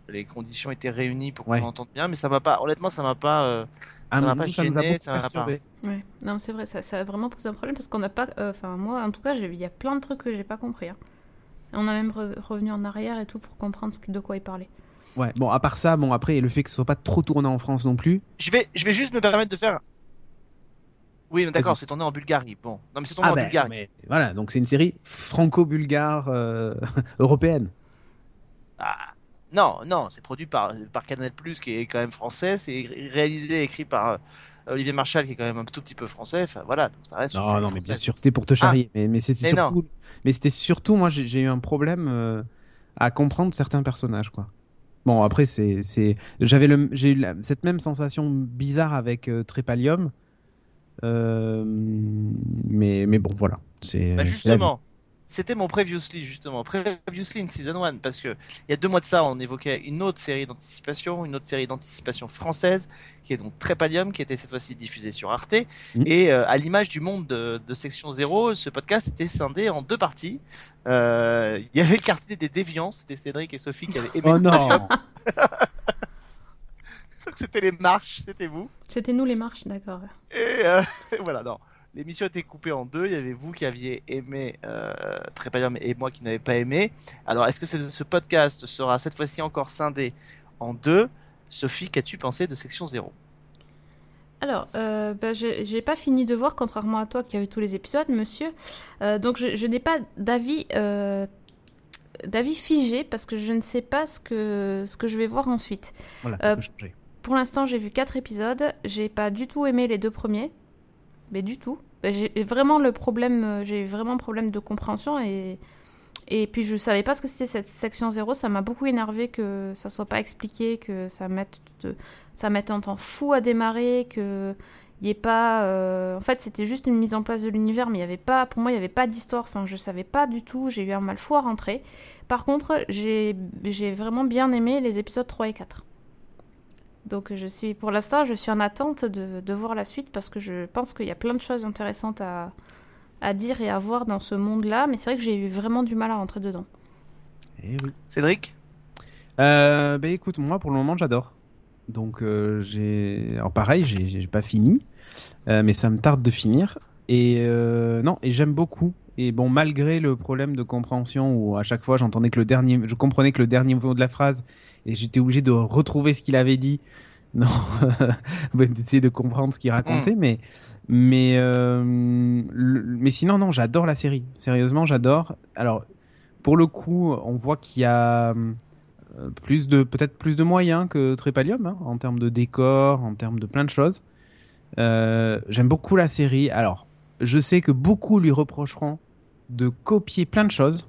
A: les conditions étaient réunies pour qu'on
C: Ouais.
A: entende bien, mais ça m'a pas. Honnêtement, ça m'a pas. euh, ça m'a pas
C: ça
A: gêné, ça m'a pas-
C: perturbé.
B: Ouais, non, c'est vrai, ça, ça a vraiment posé un problème parce qu'on n'a pas. euh, Enfin, moi, en tout cas, j'ai- il y a plein de trucs que j'ai pas compris. hein. On a même re- revenu en arrière et tout pour comprendre ce de quoi il parlait.
C: Ouais, bon, à part ça, bon, après, et le fait que ce soit pas trop tourné en France non plus.
A: Je vais, je vais juste me permettre de faire. Oui, mais d'accord, c'est tourné en Bulgarie. Bon, non mais c'est tourné
C: Ah,
A: en
C: ben,
A: Bulgarie.
C: mais voilà, donc c'est une série franco-bulgare euh, européenne.
A: Ah, non, non, c'est produit par, par Canal+, qui est quand même français. C'est réalisé et écrit par euh, Olivier Marchal, qui est quand même un tout petit peu français. Enfin voilà, donc ça reste.
C: Non, non, mais bien sûr, c'était pour te charrier. mais mais c'était
A: Mais non.
C: surtout, mais c'était surtout, moi, j'ai j'ai eu un problème euh, à comprendre certains personnages, quoi. Bon, après, c'est, c'est, j'avais le, j'ai eu la- cette même sensation bizarre avec euh, Trépalium, Euh, mais, mais bon, voilà. C'est,
A: Bah
C: c'est
A: justement, c'était mon Previously, justement. Previously in Season 1, parce que il y a deux mois de ça, on évoquait une autre série d'anticipation, une autre série d'anticipation française, qui est donc Trépalium, qui était cette fois-ci diffusée sur Arte.
C: Mhm.
A: Et euh, à l'image du monde de, de Section 0, ce podcast était scindé en deux parties. Euh, Il y avait le quartier des déviants, c'était Cédric et Sophie qui avaient aimé.
C: Oh non
A: C'était les marches, c'était vous.
B: C'était nous les marches, d'accord.
A: Et euh, voilà, non. L'émission était coupée en deux. Il y avait vous qui aviez aimé euh, Trépalium et moi qui n'avais pas aimé. Alors, est-ce que ce, ce podcast sera cette fois-ci encore scindé en deux? Sophie, qu'as-tu pensé de Section 0
B: Alors, euh, bah, j'ai pas fini de voir, contrairement à toi qui a vu tous les épisodes, monsieur. Euh, donc, je, je n'ai pas d'avis euh, d'avis figé parce que je ne sais pas ce que, ce que je vais voir ensuite.
C: Voilà, ça
B: Euh,
C: peut changer.
B: Pour l'instant, j'ai vu quatre épisodes. J'ai pas du tout aimé les deux premiers. Mais du tout. Bah, J'ai vraiment le problème, euh, j'ai vraiment un problème de compréhension et, et puis je savais pas ce que c'était cette section 0. Ça m'a beaucoup énervé que ça soit pas expliqué, que ça mette, ça mette un temps fou à démarrer, que il y ait pas. euh, En fait, c'était juste une mise en place de l'univers, mais il y avait pas, pour moi, il y avait pas d'histoire. Enfin, je savais pas du tout. J'ai eu un mal fou à rentrer. Par contre, j'ai vraiment bien aimé les épisodes 3 et 4. Donc je suis, pour l'instant, je suis en attente de, de voir la suite parce que je pense qu'il y a plein de choses intéressantes à, à dire et à voir dans ce monde-là, mais c'est vrai que j'ai eu vraiment du mal à rentrer dedans.
C: Eh oui.
A: Cédric?
C: Euh, bah écoute, moi pour le moment j'adore. Donc euh, j'ai, alors pareil, j'ai j'ai pas fini, euh, mais ça me tarde de finir. Et euh, non, et j'aime beaucoup. Et bon, malgré le problème de compréhension où à chaque fois j'entendais que le dernier, je comprenais que le dernier mot de la phrase et j'étais obligé de retrouver ce qu'il avait dit. Non, d'essayer de comprendre ce qu'il racontait, mais mais euh, le- mais sinon non, j'adore la série. Sérieusement, j'adore. Alors pour le coup, on voit qu'il y a euh, plus de peut-être plus de moyens que Trépalium hein, en termes de décor, en termes de plein de choses. Euh, J'aime beaucoup la série. Alors, je sais que beaucoup lui reprocheront de copier plein de choses.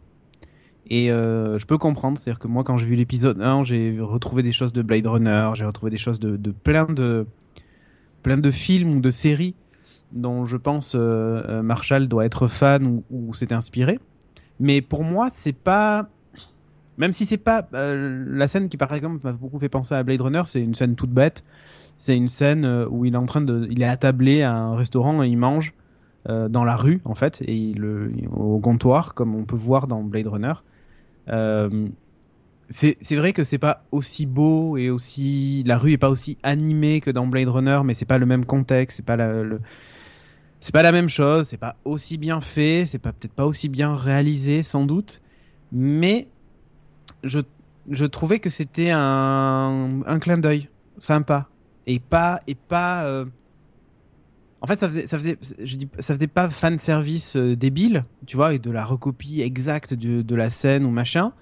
C: Et euh, je peux comprendre, c'est-à-dire que moi, quand j'ai vu l'épisode 1, j'ai retrouvé des choses de Blade Runner, j'ai retrouvé des choses de, plein de plein de films ou de séries dont je pense euh, euh, Marshall doit être fan ou, s'est inspiré. Mais pour moi, c'est pas même si c'est pas la scène qui par exemple m'a beaucoup fait penser à Blade Runner, c'est une scène toute bête. C'est une scène où il est en train de, il est attablé à un restaurant et il mange dans la rue en fait et il, au comptoir comme on peut voir dans Blade Runner. Euh, c'est vrai que c'est pas aussi beau et aussi la rue est pas aussi animée que dans Blade Runner, mais c'est pas le même contexte, c'est pas la, le c'est pas la même chose, c'est pas aussi bien fait, c'est pas peut-être pas aussi bien réalisé sans doute, mais je, je trouvais que c'était un, un clin d'œil sympa et pas et pas euh, en fait ça faisait faisait je dis ça faisait pas fan service euh, débile tu vois et de la recopie exacte de, la scène ou machin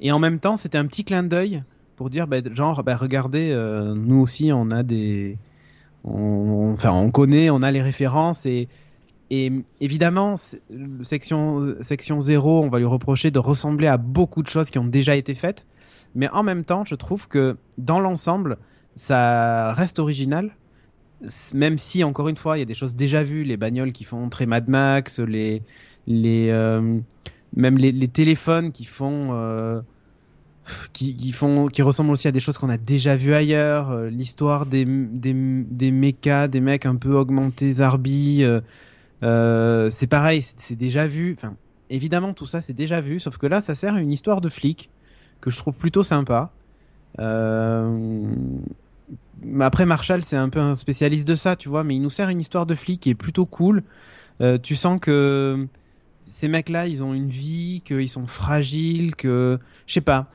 C: et en même temps c'était un petit clin d'œil pour dire bah, genre bah, regardez euh, nous aussi on a des enfin on connaît on a les références et évidemment, le section, section 0, on va lui reprocher de ressembler à beaucoup de choses qui ont déjà été faites. Mais en même temps, je trouve que dans l'ensemble, ça reste original. Même si, encore une fois, il y a des choses déjà vues, les bagnoles qui font très Mad Max, les, les, euh, même les, téléphones qui font, euh, qui, font, qui ressemblent aussi à des choses qu'on a déjà vues ailleurs. Euh, L'histoire des, des, des mechas, des mecs un peu augmentés, zarbi. C'est pareil, c'est déjà vu. Enfin, évidemment, tout ça, c'est déjà vu. Sauf que là, ça sert à une histoire de flic que je trouve plutôt sympa. Après, Marshall, c'est un peu un spécialiste de ça, tu vois, mais il nous sert une histoire de flic qui est plutôt cool. Euh, tu sens que ces mecs-là, ils ont une vie, qu'ils sont fragiles, que je sais pas,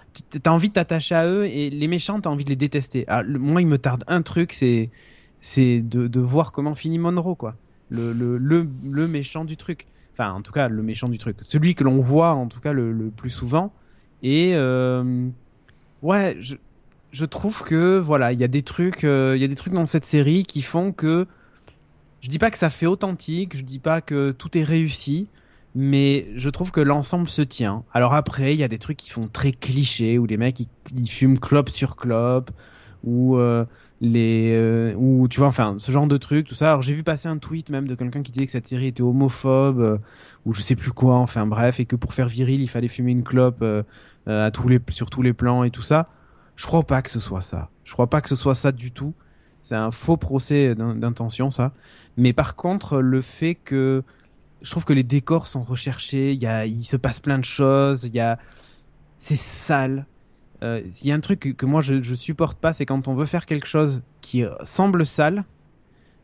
C: t'as envie de t'attacher à eux et les méchants, t'as envie de les détester. Ah, moi, il me tarde un truc, c'est c'est de, de, voir comment finit Monroe, quoi. Le, le, le, le, méchant du truc. Enfin, en tout cas, le méchant du truc. Celui que l'on voit, en tout cas, le, plus souvent. Et euh, ouais, je, je trouve que voilà, il y a des trucs, euh, il y a des trucs dans cette série qui font que je dis pas que ça fait authentique, je dis pas que tout est réussi, mais je trouve que l'ensemble se tient. Alors après, il y a des trucs qui font très cliché où les mecs ils, fument clope sur clope ou euh, les euh, ou tu vois enfin ce genre de trucs tout ça. Alors j'ai vu passer un tweet même de quelqu'un qui disait que cette série était homophobe ou je sais plus quoi. Enfin bref et que pour faire viril il fallait fumer une clope à tous les sur tous les plans et tout ça. Je crois pas que ce soit ça. Je crois pas que ce soit ça du tout. C'est un faux procès d'intention, ça. Mais par contre, le fait que je trouve que les décors sont recherchés, il y a, se passe plein de choses, il y a, c'est sale. Euh, il y a un truc que, moi je, supporte pas, c'est quand on veut faire quelque chose qui semble sale,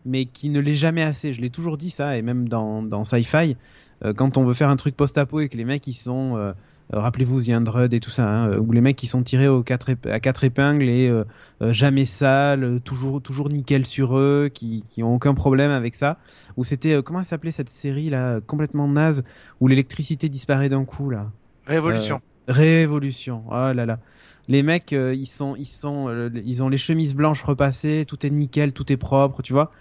C: mais qui ne l'est jamais assez. Je l'ai toujours dit ça, et même dans, dans Sci-Fi, euh, quand on veut faire un truc post-apo et que les mecs ils sont euh, euh, rappelez-vous The Android et tout ça, hein, où les mecs qui sont tirés aux quatre à quatre épingles et euh, euh, jamais sales, toujours, toujours nickel sur eux, qui, qui ont aucun problème avec ça. Où c'était, comment s'appelait cette série là, complètement naze, où l'électricité disparaît d'un coup là?
A: Révolution.
C: Révolution, oh là là. Les mecs, ils sont, ils sont, ils ont les chemises blanches repassées, tout est nickel, tout est propre, tu vois.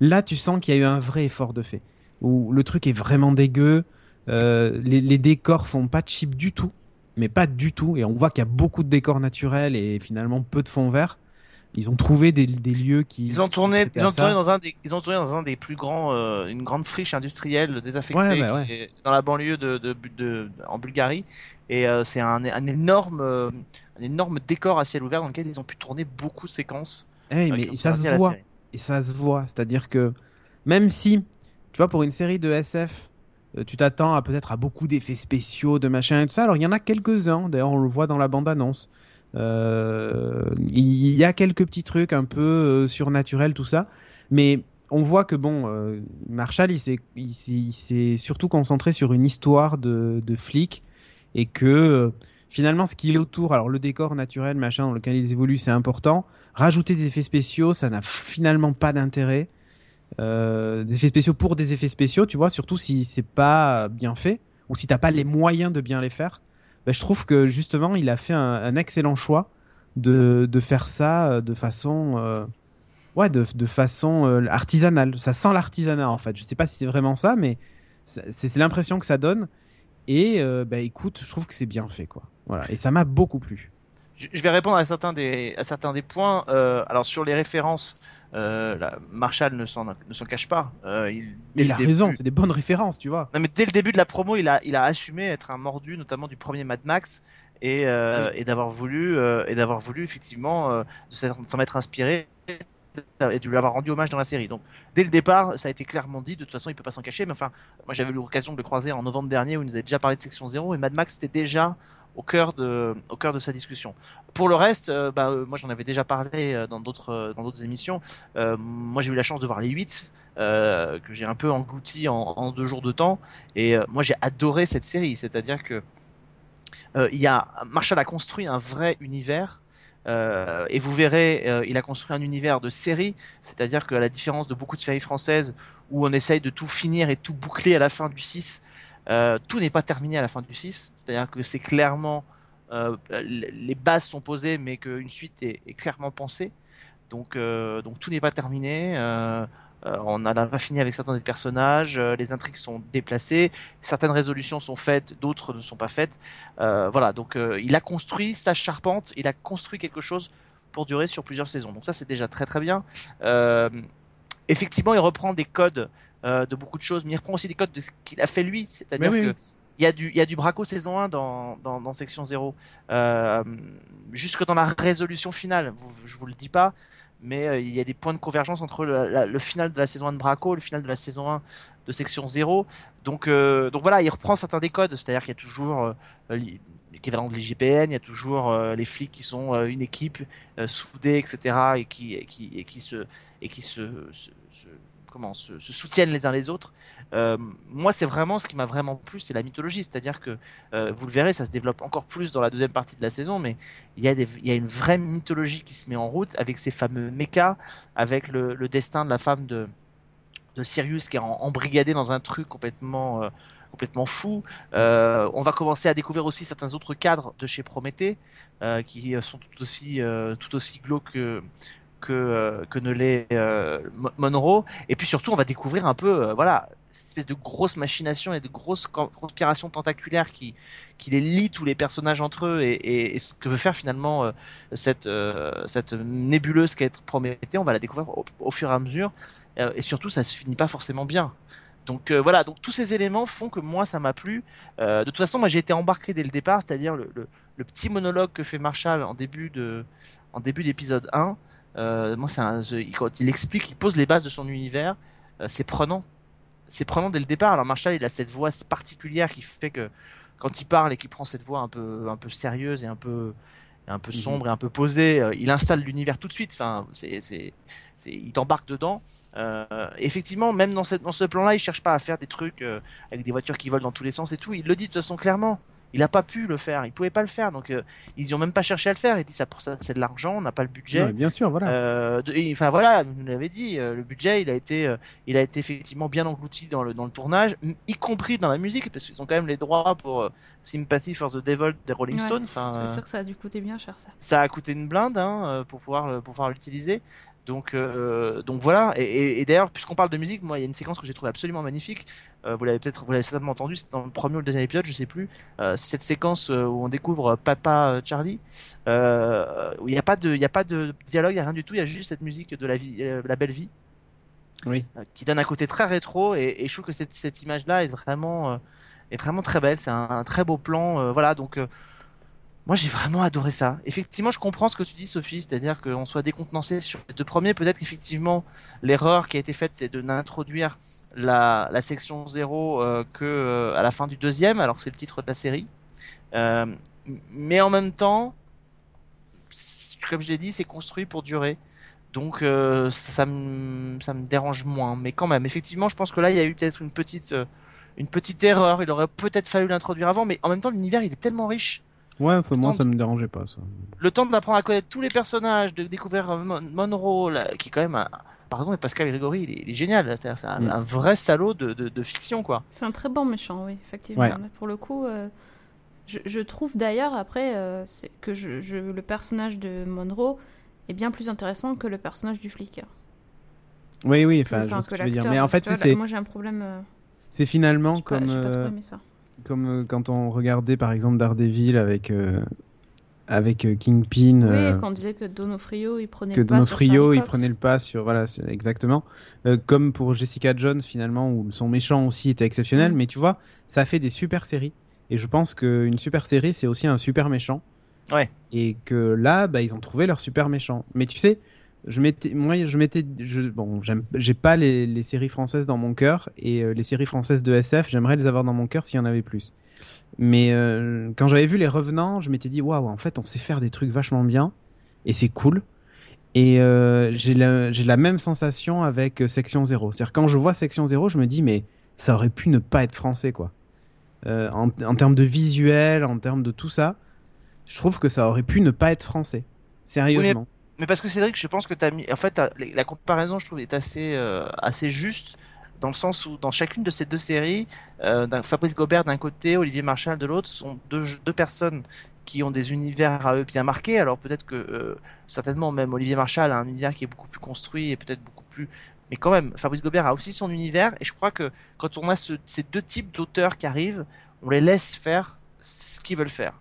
C: Là, tu sens qu'il y a eu un vrai effort de fait, où le truc est vraiment dégueu. Euh, les, les, décors font pas de chip du tout, mais pas du tout. Et on voit qu'il y a beaucoup de décors naturels et finalement peu de fond vert. Ils ont trouvé des, des lieux qui.
A: Ils ont tourné, ils ont tourné dans un des, ils ont tourné dans un des plus grands, euh, une grande friche industrielle désaffectée
C: ouais, bah ouais.
A: dans la banlieue de, de, de en Bulgarie. Et euh, c'est un, un, énorme, un énorme décor à ciel ouvert dans lequel ils ont pu tourner beaucoup de séquences.
C: Hey, mais ça se voit. Et ça se voit. C'est-à-dire que même si, tu vois, pour une série de SF, tu t'attends à peut-être à beaucoup d'effets spéciaux, de machin et tout ça. Alors il y en a quelques-uns, d'ailleurs on le voit dans la bande-annonce. Euh, il y a quelques petits trucs un peu euh, surnaturels, tout ça. Mais on voit que bon, euh, Marshall, il s'est surtout concentré sur une histoire de, de flic et que euh, finalement ce qui est autour, alors le décor naturel, machin, dans lequel ils évoluent, c'est important. Rajouter des effets spéciaux, ça n'a finalement pas d'intérêt. Euh, des effets spéciaux pour des effets spéciaux, tu vois, surtout si c'est pas bien fait ou si t'as pas les moyens de bien les faire. Ben, je trouve que justement, il a fait un, excellent choix de, faire ça euh, de façon, euh, ouais, de, façon artisanale. Ça sent l'artisanat en fait. Je sais pas si c'est vraiment ça, mais c'est l'impression que ça donne. Et bah, écoute, je trouve que c'est bien fait, quoi. Voilà. Et ça m'a beaucoup plu.
A: Je vais répondre à certains des, à certains des points. Alors sur les références, euh, là, Marshall ne s'en cache pas. Euh, il,
C: il a début... raison, c'est des bonnes références, tu vois.
A: Non, mais dès le début de la promo, il a, il a assumé être un mordu, notamment du premier Mad Max, et, euh, oui. et d'avoir voulu, et d'avoir voulu effectivement s'en être inspiré et de lui avoir rendu hommage dans la série. Donc, dès le départ, ça a été clairement dit. De toute façon, il peut pas s'en cacher. Mais enfin, moi, j'avais eu l'occasion de le croiser en novembre dernier où il nous avait déjà parlé de Section 0 et Mad Max était déjà au cœur de, au cœur de sa discussion. Pour le reste, euh, bah, euh, moi j'en avais déjà parlé euh, dans d'autres, dans d'autres émissions. Moi j'ai eu la chance de voir les 8 euh, que j'ai un peu englouti en, deux jours de temps. Et moi j'ai adoré cette série. C'est-à-dire que a Marshall a construit un vrai univers. Et vous verrez, il a construit un univers de série, c'est-à-dire qu'à la différence de beaucoup de séries françaises où on essaye de tout finir et tout boucler à la fin du 6, euh, tout n'est pas terminé à la fin du 6, c'est-à-dire que c'est clairement euh, les bases sont posées, mais qu'une suite est, clairement pensée. Donc, euh, donc tout n'est pas terminé. On n'a pas fini avec certains des personnages. les intrigues sont déplacées. Certaines résolutions sont faites, d'autres ne sont pas faites. voilà. Donc, il a construit sa charpente. Il a construit quelque chose pour durer sur plusieurs saisons. Donc ça, c'est déjà très très bien. effectivement, il reprend des codes euh, de beaucoup de choses, mais il reprend aussi des codes de ce qu'il a fait lui, c'est-à-dire oui, que il y, a du, il y a du Braco saison 1 dans, dans, dans Section 0. Euh, jusque dans la résolution finale, vous, je vous le dis pas, mais euh, il y a des points de convergence entre le, la, le, final de la saison 1 de Braco et le final de la saison 1 de Section 0. Donc, euh, donc voilà, il reprend certains des codes, c'est-à-dire qu'il y a toujours l'équivalent de l'IGPN, il y a toujours les flics qui sont une équipe soudée, etc., et qui, et qui, et qui se, et qui se, se, se comment, se, soutiennent les uns les autres. Euh, moi, c'est vraiment ce qui m'a vraiment plu, c'est la mythologie, c'est-à-dire que euh, vous le verrez, ça se développe encore plus dans la deuxième partie de la saison, mais il y a, une vraie mythologie qui se met en route avec ces fameux mechas, avec le, destin de la femme de, Sirius qui est embrigadé dans un truc complètement euh, complètement fou. On va commencer à découvrir aussi certains autres cadres de chez Prométhée qui sont tout aussi tout aussi glauques que que, euh, que ne l'est euh, Monroe. Et puis surtout, on va découvrir un peu, voilà, cette espèce de grosse machination et de grosses conspirations tentaculaires qui, qui les lie tous les personnages entre eux et, ce que veut faire finalement euh, cette, euh, cette nébuleuse qu'est Prométhée, on va la découvrir au, fur et à mesure euh, et surtout ça se finit pas forcément bien. Donc euh, voilà, donc tous ces éléments font que moi ça m'a plu. Euh, de toute façon, moi j'ai été embarqué dès le départ, c'est-à-dire le, le, petit monologue que fait Marshall en début en début d'épisode 1. Euh, moi, c'est un, quand il explique, il pose les bases de son univers, euh, c'est prenant. C'est prenant dès le départ. Alors Marshall, il a cette voix particulière qui fait que quand il parle et qu'il prend cette voix un peu un peu sérieuse et un peu un peu sombre et un peu posée, euh, il installe l'univers tout de suite. Enfin, c'est, c'est, c'est, il t'embarque dedans. Euh, effectivement, même dans, cette, dans ce plan-là, il cherche pas à faire des trucs euh, avec des voitures qui volent dans tous les sens et tout. Il le dit de toute façon clairement. Il n'a pas pu le faire, il pouvait pas le faire, donc euh, ils ont même pas cherché à le faire. Il dit ça, ça c'est de l'argent, on n'a pas le budget.
C: Ouais, bien sûr, voilà.
A: Euh, enfin voilà, vous l'avez dit, euh, le budget, il a été, euh, il a été effectivement bien englouti dans le dans le tournage, y compris dans la musique, parce qu'ils ont quand même les droits pour euh, Sympathy for the Devil des Rolling
B: ouais,
A: Stones.
B: C'est sûr que ça a dû coûter bien cher ça.
A: Ça a coûté une blinde hein, pour pouvoir pour pouvoir l'utiliser. Donc, euh, donc voilà. Et, et, et d'ailleurs, puisqu'on parle de musique, moi, il y a une séquence que j'ai trouvé absolument magnifique. Euh, vous l'avez peut-être, vous l'avez certainement entendu, c'est dans le premier ou le deuxième épisode, je sais plus. Euh, cette séquence où on découvre Papa Charlie, où il n'y a pas de, il a pas de dialogue, il y a rien du tout. Il y a juste cette musique de la vie, la belle vie,
C: oui.
A: qui donne un côté très rétro. Et, et je trouve que cette, cette image-là est vraiment, est vraiment très belle. C'est un, un, très beau plan. voilà, donc moi, j'ai vraiment adoré ça. Effectivement, je comprends ce que tu dis, Sophie, c'est-à-dire qu'on soit décontenancé sur les deux premiers. Peut-être qu'effectivement, l'erreur qui a été faite, c'est de n'introduire la, section 0 euh, que euh, à la fin du deuxième, alors que c'est le titre de la série. Euh, mais en même temps, comme je l'ai dit, c'est construit pour durer. Donc euh, ça, ça, me, ça me dérange moins. Mais quand même, effectivement, je pense que là, il y a eu peut-être une petite, une petite erreur. Il aurait peut-être fallu l'introduire avant, mais en même temps, l'univers, il est tellement riche
C: Ouais, moi ça me dérangeait pas ça.
A: Le temps d'apprendre à connaître tous les personnages, de découvrir Mon Monroe, là, qui est quand même un... Pardon, mais Pascal Grégory, il est, il est génial. C'est un, mm. un, vrai salaud de, de, de fiction, quoi.
B: C'est un très bon méchant, oui, effectivement. Ouais. Pour le coup, euh, je, je, trouve d'ailleurs, après, euh, que je, je, le personnage de Monroe est bien plus intéressant que le personnage du flic.
C: Oui, oui, enfin, je vois ce que tu veux dire. Mais en fait, c'est...
B: Moi, j'ai un problème... Euh...
C: C'est finalement comme... Pas, comme euh, quand on regardait par exemple Daredevil avec euh, avec euh, Kingpin.
B: Oui, euh, quand on disait que Donofrio il prenait
C: que
B: le pas
C: Donofrio
B: sur
C: il prenait le pas sur voilà exactement. Euh, comme pour Jessica Jones finalement où son méchant aussi était exceptionnel, mm. mais tu vois ça fait des super séries et je pense qu'une super série c'est aussi un super méchant.
A: Ouais.
C: Et que là bah, ils ont trouvé leur super méchant. Mais tu sais je m'étais moi je m'étais bon j'ai pas les, les, séries françaises dans mon cœur et euh, les séries françaises de SF j'aimerais les avoir dans mon cœur s'il y en avait plus. Mais euh, quand j'avais vu les revenants je m'étais dit waouh en fait on sait faire des trucs vachement bien et c'est cool. Et euh, j'ai la, la même sensation avec section 0 c'est à dire quand je vois section 0 je me dis mais ça aurait pu ne pas être français quoi. En, en termes de visuel en termes de tout ça je trouve que ça aurait pu ne pas être français. Sérieusement.
A: oui, mais parce que Cédric, je pense que tu mis. En fait, la comparaison, je trouve, est assez, euh, assez juste, dans le sens où, dans chacune de ces deux séries, euh, Fabrice Gobert d'un côté, Olivier Marchal de l'autre, sont deux, deux personnes qui ont des univers à eux bien marqués. Alors peut-être que, euh, certainement, même Olivier Marchal a un univers qui est beaucoup plus construit et peut-être beaucoup plus. Mais quand même, Fabrice Gobert a aussi son univers, et je crois que quand on a ce, ces deux types d'auteurs qui arrivent, on les laisse faire ce qu'ils veulent faire.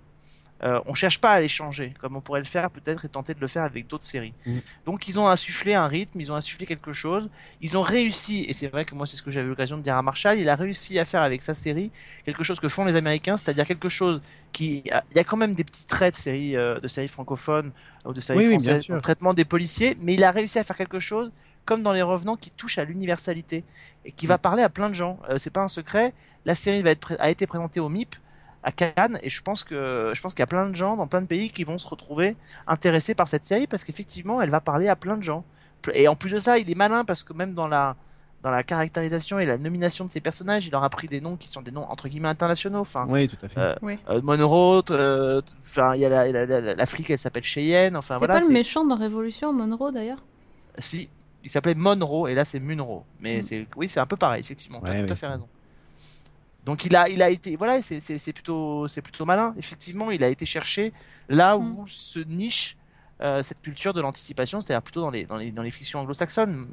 A: Euh, on cherche pas à les changer, comme on pourrait le faire peut-être et tenter de le faire avec d'autres séries.
C: Mm.
A: Donc ils ont insufflé un rythme, ils ont insufflé quelque chose, ils ont réussi, et c'est vrai que moi c'est ce que j'avais l'occasion de dire à Marshall, il a réussi à faire avec sa série quelque chose que font les Américains, c'est-à-dire quelque chose qui... Il y a quand même des petits traits de séries, euh, de séries francophones ou de séries
C: Oui,
A: françaises, traitement des policiers, mais il a réussi à faire quelque chose comme dans Les Revenants qui touche à l'universalité et qui va parler à plein de gens. Euh, c'est pas un secret, la série va être a été présentée au MIP à Cannes et je pense que je pense qu'il y a plein de gens dans plein de pays qui vont se retrouver intéressés par cette série parce qu'effectivement elle va parler à plein de gens et en plus de ça il est malin parce que même dans la dans la caractérisation et la nomination de ses personnages il leur a pris des noms qui sont des noms entre guillemets internationaux enfin
C: Oui, tout à fait.
A: Euh,
B: Oui.
A: euh, Monroe euh, enfin il y a la, la, la- la flic elle s'appelle Cheyenne enfin voilà
B: pas le méchant dans Révolution, Monroe d'ailleurs?
A: Si il s'appelait Monroe et là c'est Munro mais
B: Mm.
A: c'est oui c'est un peu pareil effectivement tu as
C: Ouais,
A: tout à fait raison donc il a il a été voilà c'est plutôt c'est plutôt malin. Effectivement il a été chercher là où
B: Mm.
A: se niche euh, cette culture de l'anticipation c'est-à-dire plutôt dans les dans les dans les fictions anglo-saxonnes.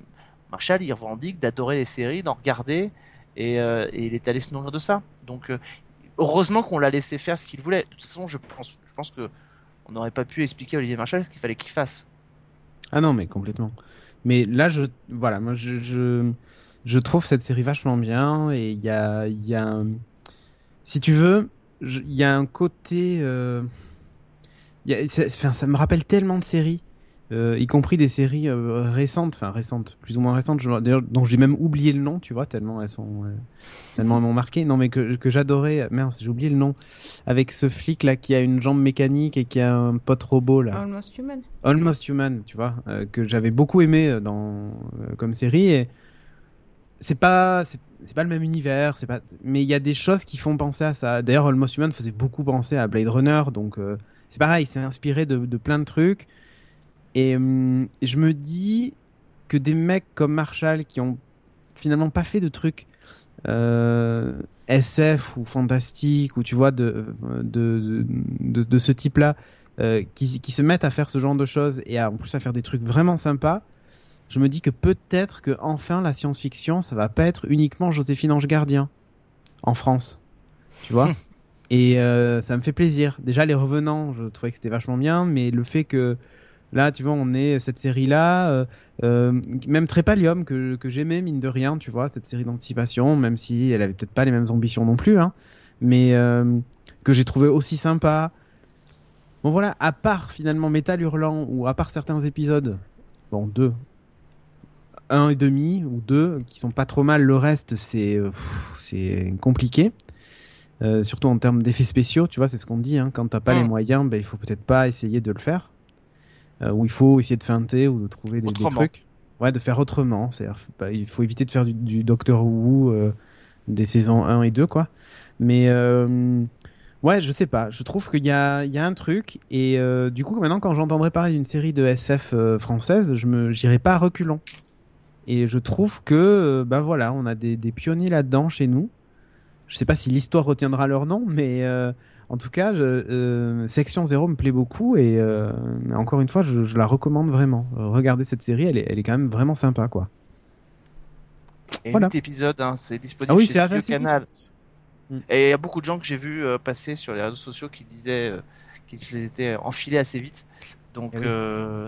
A: Marshall il revendique d'adorer les séries d'en regarder et, euh, et il est allé se nourrir de ça. Donc euh, heureusement qu'on l'a laissé faire ce qu'il voulait. De toute façon je pense je pense que on n'aurait pas pu expliquer à Olivier Marshall ce qu'il fallait qu'il fasse.
C: Ah non, mais complètement. Mais là, je, voilà, moi, je, je, je trouve cette série vachement bien et il y a, y a, un- si tu veux, il y a un côté, euh, y a- ça me rappelle tellement de séries, euh, y compris des séries euh, récentes, enfin récentes, plus ou moins récentes, je- d'ailleurs, dont j'ai même oublié le nom, tu vois, tellement elles sont, tellement elles m'ont marqué. Non, mais que, que j'adorais, mince, j'ai oublié le nom, avec ce flic là qui a une jambe mécanique et qui a un pote robot là.
B: Almost Human.
C: Almost Human, tu vois, que j'avais beaucoup aimé dans comme série et c'est pas c'est pas le même univers, c'est pas mais il y a des choses qui font penser à ça. D'ailleurs, Almost Human faisait beaucoup penser à Blade Runner, donc euh, c'est pareil, c'est inspiré de, plein de trucs et hum, je me dis que des mecs comme Marshall qui ont finalement pas fait de trucs euh, SF ou fantastique ou tu vois de de, de, ce type-là euh, qui, qui se mettent à faire ce genre de choses et à, en plus à faire des trucs vraiment sympas, je me dis que peut-être que enfin la science-fiction, ça va pas être uniquement Joséphine Ange Gardien en France, tu vois. et euh, ça me fait plaisir. Déjà les revenants, je trouvais que c'était vachement bien, mais le fait que là, tu vois, on est cette série-là, euh, euh, même Trépalium que, que j'aimais mine de rien, tu vois, cette série d'anticipation, même si elle avait peut-être pas les mêmes ambitions non plus, hein, mais euh, que j'ai trouvé aussi sympa. Bon voilà, à part finalement Métal Hurlant ou à part certains épisodes, bon deux, un et demi ou deux qui sont pas trop mal, le reste c'est euh, c'est compliqué. Euh, surtout en termes d'effets spéciaux, tu vois, c'est ce qu'on dit. Hein, quand t'as pas les moyens, ben, il faut peut-être pas essayer de le faire. Euh, ou il faut essayer de feinter ou de trouver des, trucs. Ouais, de faire autrement. C'est-à-dire, pas- il faut éviter de faire du, du Doctor Who euh, des saisons 1 et 2, quoi. Mais ouais, je sais pas. Je trouve qu'il y a, il y a un truc. Et du coup, maintenant, quand j'entendrai parler d'une série de SF française, je me, j'irai pas à reculons. Et je trouve que, euh, bah voilà, on a des, des pionniers là-dedans chez nous. Je sais pas si l'histoire retiendra leur nom, mais euh, en tout cas, je- euh, Section Zéro me plaît beaucoup et euh, encore une fois, je, je la recommande vraiment. Regardez cette série, elle est, elle est quand même vraiment sympa, quoi.
A: Et
C: Voilà.
A: 8 épisodes, hein, c'est disponible
C: Ah oui,
A: chez
C: assez
A: Canal. Et il y a beaucoup de gens que j'ai vu passer sur les réseaux sociaux qui disaient qu'ils étaient enfilés assez vite. Donc,
C: Eh oui.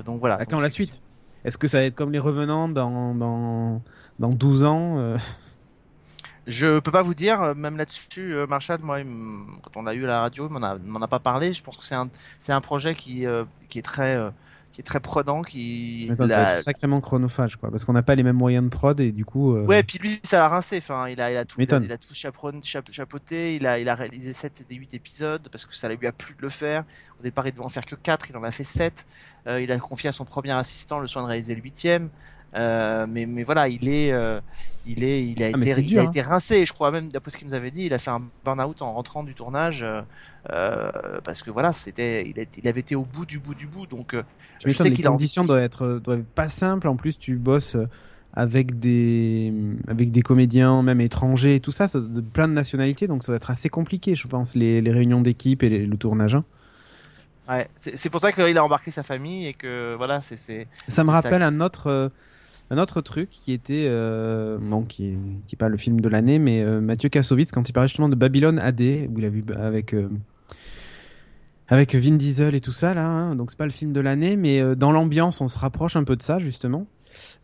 A: donc voilà.
C: Attends
A: Donc,
C: la suite. Est-ce que ça va être comme les revenants dans, dans, dans 12 ans euh,
A: Je peux pas vous dire, euh, même là-dessus, euh, Marshall, moi, quand on l'a eu à la radio, il m'en a, pas parlé. Je pense que c'est un, un projet qui, qui est très, qui est très prenant, qui.
C: Attends, ça
A: la-
C: va être sacrément chronophage, quoi, parce qu'on n'a pas les mêmes moyens de prod et du coup. euh,
A: Ouais, puis lui, ça l'a rincé. Enfin, il a, il a tout, il a, il a tout chaperon- chapeauté. Il a, il a réalisé 7 des 8 épisodes parce que ça lui a plu de le faire. Au départ, il devait en faire que 4. Il en a fait 7. Euh, il a confié à son premier assistant le soin de réaliser le 8 euh, mais, mais voilà, il est, euh, il est, il a
C: Ah,
A: été, il a
C: hein.
A: été rincé. Je crois même, d'après ce qu'il nous avait dit, il a fait un burn-out en rentrant du tournage euh, parce que voilà, c'était, il, avait été au bout du bout du bout. Donc,
C: Tu
A: je sais
C: les
A: qu'il a envie-
C: conditions doivent être, doivent être pas simples. En plus, tu bosses avec des, avec des comédiens, même étrangers et tout ça, ça, de plein de nationalités, donc ça va être assez compliqué, je pense, les, les réunions d'équipe et les- le tournage. hein.
A: ouais, c'est pour ça qu'il a embarqué sa famille et que voilà, c'est,
C: Ça me
A: ça
C: rappelle un autre, euh, un autre truc qui était, euh, bon, qui est, qui pas le film de l'année, mais euh, Mathieu Kassovitz, quand il parlait justement de Babylone AD, où il a vu avec. euh, avec Vin Diesel et tout ça là. hein. Donc c'est pas le film de l'année, mais euh, dans l'ambiance, on se rapproche un peu de ça justement.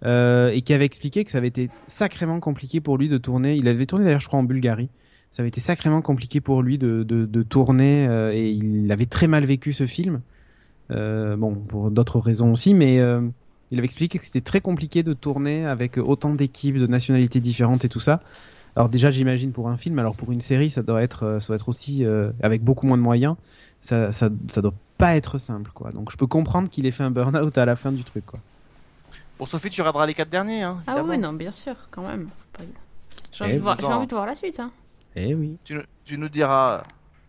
C: Euh, et qui avait expliqué que ça avait été sacrément compliqué pour lui de tourner. Il avait tourné d'ailleurs, je crois, en Bulgarie. Ça avait été sacrément compliqué pour lui de, de, tourner euh, et il avait très mal vécu ce film. Bon, pour d'autres raisons aussi, mais il avait expliqué que c'était très compliqué de tourner avec autant d'équipes, de nationalités différentes et tout ça. Alors déjà, j'imagine pour un film, alors pour une série, ça doit être, euh, ça doit être aussi euh, avec beaucoup moins de moyens. Ça, ça, ça doit pas être simple, quoi. Donc je peux comprendre qu'il ait fait un burn-out à la fin du truc, quoi.
A: Pour Sophie, tu regarderas les quatre derniers. Hein,
B: Ah oui, non, bien sûr, quand même. J'ai
C: Eh,
B: envie, de voir-
A: bon
B: j'ai
A: sang.
B: envie de voir la suite. Hein.
C: Eh oui.
A: Tu, nous- tu nous diras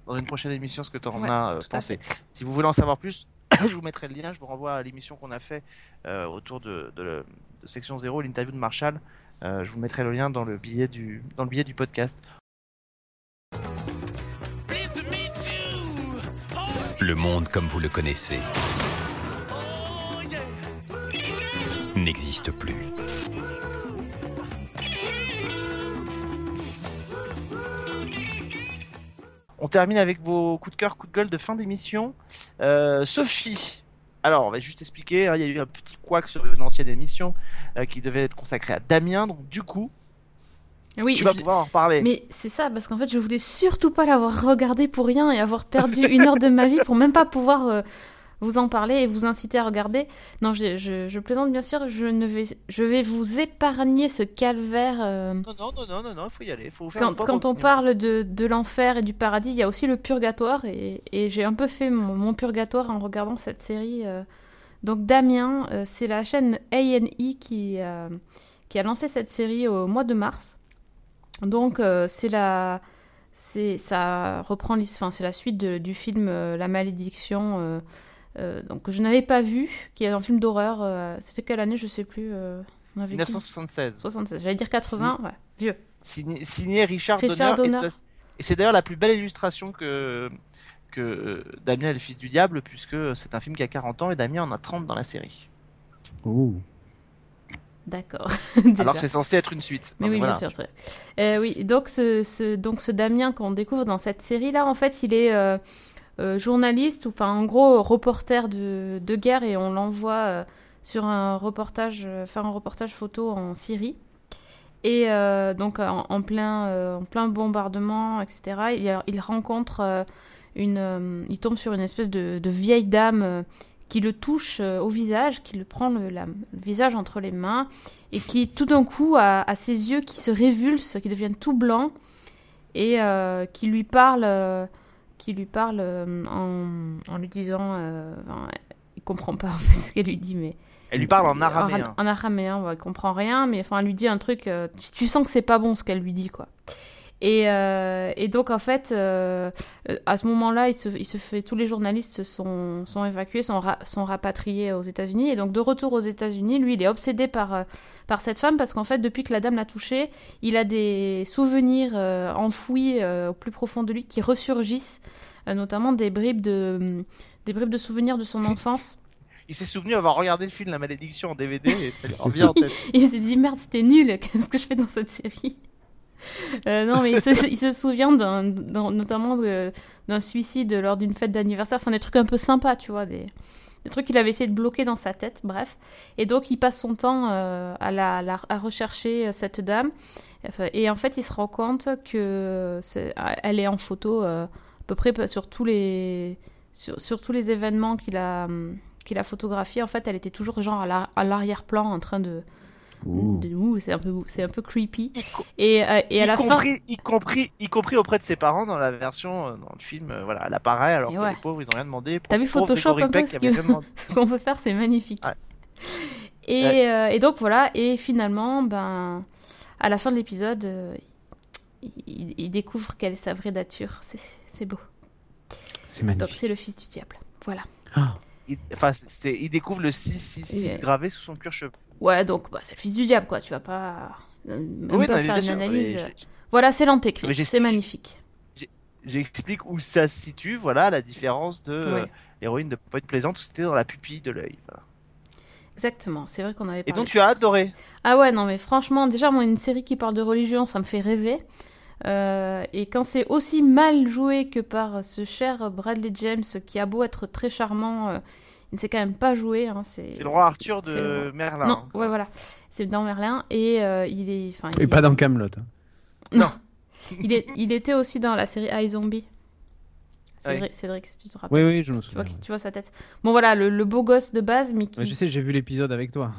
A: dans une prochaine émission ce que tu en
B: Ouais,
A: as euh, pensé. Si vous voulez en savoir plus, je vous mettrai le lien, je vous renvoie à l'émission qu'on a fait euh, autour de, de, le- de section 0, l'interview de Marshall. Euh, je vous mettrai le lien dans le billet du, dans le billet du podcast.
D: Le monde comme vous le connaissez n'existe plus.
A: On termine avec vos coups de cœur, coups de gueule de fin d'émission. Euh, Sophie, alors on va juste expliquer, hein, il y a eu un petit couac sur une ancienne émission euh, qui devait être consacrée à Damien, donc du coup,
B: Oui,
A: tu vas
B: je-
A: pouvoir en reparler.
B: Mais c'est ça, parce qu'en fait, je voulais surtout pas l'avoir regardé pour rien et avoir perdu une heure de ma vie pour même pas pouvoir euh, vous en parler et vous inciter à regarder. Non, je, je- je plaisante bien sûr, je, ne vais, je vais vous épargner ce calvaire. euh,
A: Non, non, non, non, il faut y aller, faut faire
B: Quand, on parle de, de l'enfer et du paradis, il y a aussi le purgatoire et, et j'ai un peu fait mon, mon purgatoire en regardant cette série. euh. Donc Damien, euh, c'est la chaîne A&E qui, qui a lancé cette série au mois de mars. Donc c'est la, c'est ça reprend l'his- enfin, c'est la suite de- du film euh, La Malédiction. euh, donc que je n'avais pas vu, qui est un film d'horreur. euh, C'était quelle année, je sais plus. euh, on avait
A: 1976.
B: 76. J'allais dire 80, ouais, vieux.
A: Signé, signé Richard,
B: Richard
A: Donner.
B: Donner.
A: Et, et c'est d'ailleurs la plus belle illustration que, que euh, Damien est le fils du diable, puisque c'est un film qui a 40 ans et Damien en a 30 dans la série.
C: Ouh.
B: D'accord.
A: Alors c'est censé être une suite.
B: Mais oui,
A: mais
B: bien sûr. Euh, oui, donc ce, ce- donc ce Damien qu'on découvre dans cette série-là, en fait, il est euh, euh, journaliste, ou enfin en gros reporter de, guerre, et on l'envoie euh, sur un reportage, euh, faire un reportage photo en Syrie. Et donc en, plein, en plein bombardement, etc. Il, rencontre une, il tombe sur une espèce de, vieille dame qui le touche au visage, qui le prend le, visage entre les mains et qui tout d'un coup a, ses yeux qui se révulsent, qui deviennent tout blancs et qui lui parle, qui lui parle euh, en, en lui disant, euh, enfin, il comprend pas en fait ce qu'elle lui dit, mais
A: Elle lui parle en araméen.
B: en, araméen, ouais, il comprend rien, mais enfin, elle lui dit un truc, euh, tu, tu sens que c'est pas bon ce qu'elle lui dit, quoi. Et, euh, et donc, en fait, euh, à ce moment-là, il se, il se fait, tous les journalistes sont, sont évacués, sont, ra- sont rapatriés aux États-Unis. Et donc, de retour aux États-Unis, lui, il est obsédé par, euh, par cette femme parce qu'en fait, depuis que la dame l'a touché, il a des souvenirs euh, enfouis euh, au plus profond de lui qui ressurgissent, euh, notamment des bribes de, des bribes de souvenirs de son enfance.
A: Il s'est souvenu avoir regardé le film La Malédiction en DVD et ça lui revient en tête.
B: Il s'est dit merde, c'était nul, qu'est-ce que je fais dans cette série? Euh, Non, mais il se, souvient notamment d'un suicide lors d'une fête d'anniversaire, enfin des trucs un peu sympas, tu vois, des, trucs qu'il avait essayé de bloquer dans sa tête, bref. Et donc il passe son temps euh, à, rechercher euh, cette dame. Et en fait, il se rend compte que c'est- elle est en photo à peu près sur tous les, sur, tous les événements qu'il a, hum, a photographiés. En fait, elle était toujours genre à la- à l'arrière-plan en train de, c'est un peu c'est un peu creepy et, euh, et à
A: y
B: la fin
A: compris, y, compris, y compris auprès de ses parents dans la version, euh, dans le film, euh, voilà, elle apparaît alors
B: Et
A: que
B: ouais.
A: les pauvres ils ont rien demandé.
B: T'as vu Photoshop un peu, ce qu'on peut faire c'est magnifique
A: Ouais.
B: et,
A: Ouais.
B: euh, et donc voilà et finalement ben à la fin de l'épisode euh, il, il découvre quelle est sa vraie nature c'est beau
C: C'est
B: donc
C: magnifique.
B: c'est le fils du diable voilà
C: Ah.
A: Il, enfin, il découvre le 666
B: Ouais.
A: gravé sous son cuir chevelu.
B: Ouais donc bah, c'est le fils du diable quoi tu vas pas euh, même
A: Oui,
B: pas
A: non,
B: faire une
A: sûr,
B: analyse voilà c'est l'antéchrist c'est magnifique
A: J'explique où ça se situe, voilà la différence de euh, l'héroïne de Point Plaisante où c'était dans la pupille de l'œil. voilà.
B: exactement c'est vrai qu'on avait
A: Et
B: parlé
A: donc
B: de
A: tu as adoré.
B: Ah ouais, non, mais franchement, déjà, moi, une série qui parle de religion, ça me fait rêver. Euh, et quand c'est aussi mal joué que par ce cher Bradley James, qui a beau être très charmant, euh, ne sait quand même pas jouer. hein, c'est
A: C'est le roi Arthur de
B: roi.
A: Merlin.
B: Non,
A: hein.
B: ouais, voilà. C'est dans Merlin. Et euh, il est. enfin, il
C: Et
B: est-
C: pas dans Camelot.
B: il, est, il était aussi dans la série iZombie.
A: Ah oui.
B: Cédric, Cédric, si tu te rappelles.
C: Oui, oui, je me
B: Tu vois,
C: souviens.
B: tu vois sa tête. Bon, voilà, le, le beau gosse de base, mais qui.
C: Ouais, je sais, j'ai vu l'épisode avec toi.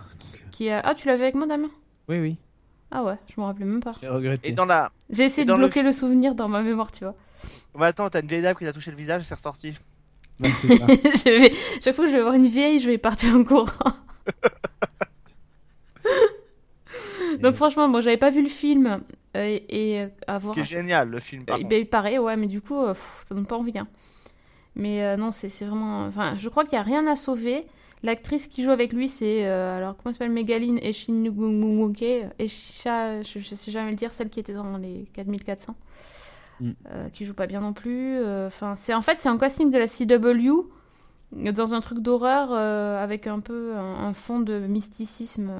B: qui a... Ah, tu l'avais avec moi, Damien?
C: Oui, oui.
B: Ah ouais, je me rappelais même pas.
C: J'ai regretté.
A: Et dans la.
B: J'ai essayé
A: Et
B: de
A: le
B: bloquer le, souvenir dans ma mémoire, tu vois.
A: Bah attends, t'as une vieille dame qui t'a touché le visage, c'est ressorti.
C: Ouais, ça.
B: Je vais- Chaque fois que je vais voir une vieille, je vais partir en courant. Donc franchement, moi j'avais pas vu le film euh, et, avoir
A: Qui est génial le film. Par
B: Euh,
A: contre.
B: ben, il paraît, ouais, mais du coup, euh, pff, ça donne pas envie. hein. Mais euh, non, c'est c'est vraiment. Enfin, je crois qu'il y a rien à sauver. L'actrice qui joue avec lui, c'est. euh, alors, comment elle s'appelle Mégaline Eshinugumuke Esha, je, je sais jamais le dire, celle qui était dans les 4400.
C: Mm.
B: euh, qui joue pas bien non plus. euh, Enfin, c'est en fait, c'est un casting de la CW dans un truc d'horreur euh, avec un peu un, un fond de mysticisme.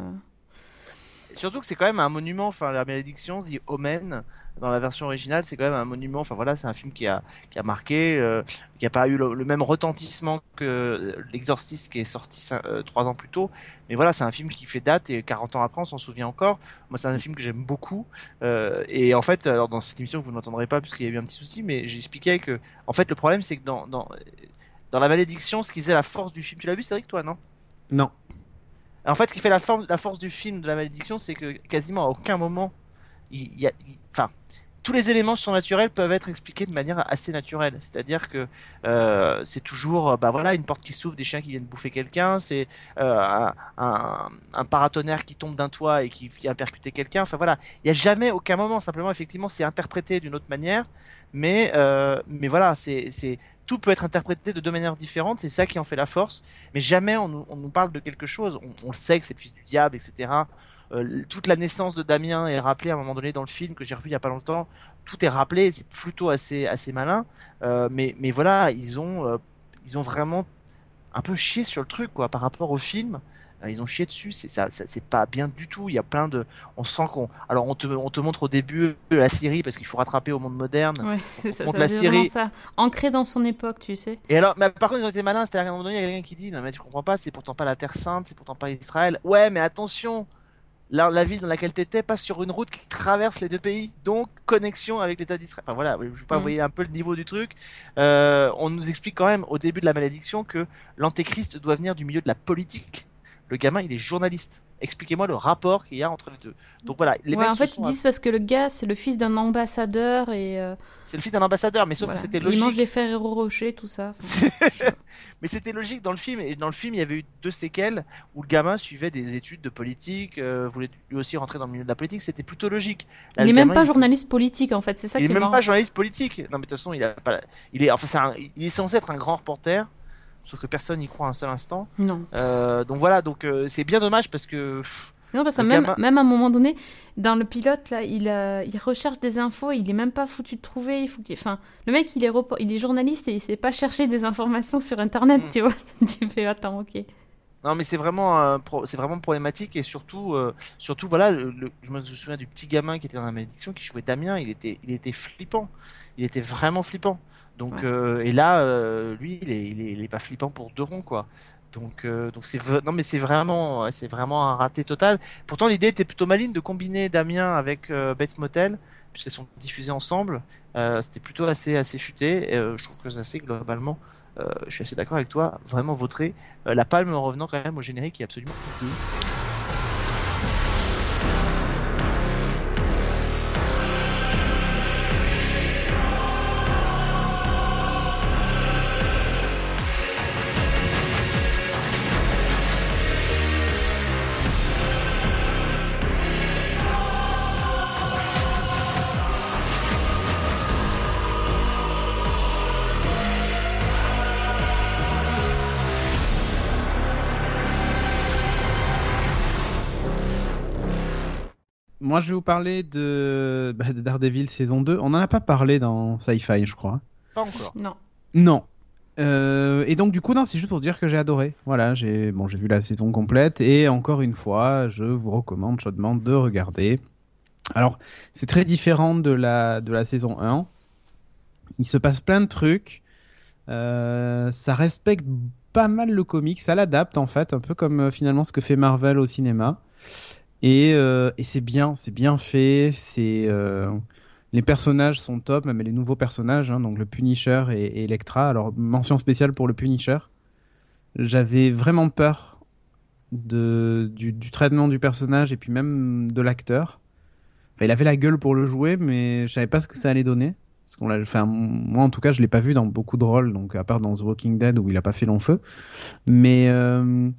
A: Surtout que c'est quand même un monument, enfin la malédiction, The Omen, dans la version originale, c'est quand même un monument, enfin voilà, c'est un film qui a, qui a marqué, euh, qui a pas eu le, le même retentissement que euh, L'Exorciste qui est sorti euh, trois ans plus tôt, mais voilà, c'est un film qui fait date et 40 ans après, on s'en souvient encore. Moi, c'est un film que j'aime beaucoup, euh, et en fait, alors dans cette émission, vous n'entendrez pas puisqu'il y a eu un petit souci, mais j'expliquais que, en fait, le problème, c'est que dans, dans, dans la malédiction, ce qui faisait la force du film, tu l'as vu, Cédric, toi, non?
C: Non.
A: en fait, ce qui fait la, forme, la force du film de la malédiction, c'est que quasiment à aucun moment, enfin, tous les éléments surnaturels peuvent être expliqués de manière assez naturelle. C'est-à-dire que euh, c'est toujours, bah voilà, une porte qui s'ouvre, des chiens qui viennent bouffer quelqu'un, c'est euh, un, paratonnerre qui tombe d'un toit et qui vient percuter quelqu'un. Enfin voilà, il n'y a jamais aucun moment. Simplement, effectivement, c'est interprété d'une autre manière, mais euh, mais voilà, c'est tout peut être interprété de deux manières différentes. C'est ça qui en fait la force mais jamais on on nous parle de quelque chose. On, on sait que c'est le fils du diable, etc. Euh, toute la naissance de Damien est rappelée à un moment donné dans le film que j'ai revu il y a pas longtemps. Tout est rappelé, c'est plutôt assez, assez malin. Euh, mais, mais voilà, ils ont, euh, ils ont vraiment un peu chié sur le truc quoi, par rapport au film. Ils ont chié dessus, c'est ça, ça- c'est pas bien du tout. Il y a plein de, on sent qu'on, alors on te, on te montre au début la série parce qu'il faut rattraper au monde moderne.
B: Ouais, ça,
A: montre
B: ça
A: la
B: ça. Ancré dans son époque, tu sais.
A: Et alors, mais par contre, ils ont été malins. C'est-à-dire qu'à un moment donné, il y a quelqu'un qui dit Non, mais tu comprends pas, c'est pourtant pas la Terre Sainte, c'est pourtant pas Israël. Ouais, mais attention, la, la ville dans laquelle t'étais passe sur une route qui traverse les deux pays, donc connexion avec l'État d'Israël. Enfin voilà, je sais pas, vous voyez un peu le niveau du truc. Euh, on nous explique quand même au début de la malédiction que l'antéchrist doit venir du milieu de la politique. Le gamin, il est journaliste. Expliquez-moi le rapport qu'il y a entre les deux. Donc voilà, les
B: ouais,
A: mecs
B: en fait, ils disent parce que le gars, c'est le fils d'un ambassadeur et euh,
A: c'est le fils d'un ambassadeur, mais sauf
B: voilà.
A: que c'était
B: il
A: logique.
B: mange des Ferrero Rocher, tout ça. Enfin,
A: Mais c'était logique dans le film. Et dans le film, il y avait eu deux séquelles où le gamin suivait des études de politique, euh, voulait lui aussi rentrer dans le milieu de la politique. C'était plutôt logique. Là,
B: il est
A: le
B: même pas
A: il-
B: journaliste politique, en fait. C'est ça
A: Il est
B: qui est
A: même
B: marrant.
A: pas journaliste politique. Non, mais de toute façon, il a pas. Il est, enfin, un- il est censé être un grand reporter. Sauf que personne n'y croit un seul instant.
B: Non.
A: Euh, donc voilà, donc euh, c'est bien dommage parce que pff,
B: Non, parce que même,
A: gamin-
B: même à un moment donné, dans le pilote, là, il, euh, il recherche des infos, il est même pas foutu de trouver. Il faut qu'il- enfin, le mec, il est, il est journaliste et il sait pas chercher des informations sur Internet,
A: Mm.
B: tu vois. tu fais, attends, ok.
A: Non, mais c'est vraiment, un pro- c'est vraiment problématique et surtout, surtout voilà, le- je me souviens du petit gamin qui était dans la malédiction qui jouait Damien, il était, il était flippant, il était vraiment flippant. Donc
B: Ouais.
A: euh, et là, euh, lui, il est, il est, il est pas flippant pour deux ronds quoi. Donc euh, donc c'est non mais c'est vraiment, c'est vraiment un raté total. Pourtant l'idée était plutôt maligne de combiner Damien avec Bates Motel puisqu'elles sont diffusées ensemble. C'était plutôt assez assez futé. Et, je trouve que c'est globalement. euh, je suis assez d'accord avec toi, vraiment vautré. La palme en revenant quand même au générique qui est absolument hideux.
C: Moi, je vais vous parler de, bah, de Daredevil saison 2. On n'en a pas parlé dans Sci-Fi, je crois.
A: Pas encore.
B: Non.
C: Non. Euh, et donc, du coup, non, c'est juste pour dire que j'ai adoré. Voilà, j'ai bon, j'ai vu la saison complète. Et encore une fois, je vous recommande chaudement de regarder. Alors, c'est très différent de la, de la saison 1. Il se passe plein de trucs. Euh, ça respecte pas mal le comic, ça l'adapte en fait, un peu comme euh, finalement ce que fait Marvel au cinéma. Et, euh, et c'est bien, c'est bien fait. C'est les personnages sont top, même les nouveaux personnages, hein, donc le Punisher et, Electra. Alors mention spéciale pour le Punisher. J'avais vraiment peur du, traitement du personnage et puis même de l'acteur. Il avait la gueule pour le jouer, mais je savais pas ce que ça allait donner. Parce qu'on l'a, enfin, moi en tout cas, je l'ai pas vu dans beaucoup de rôles, donc à part dans The Walking Dead où il a pas fait long feu. Mais euh,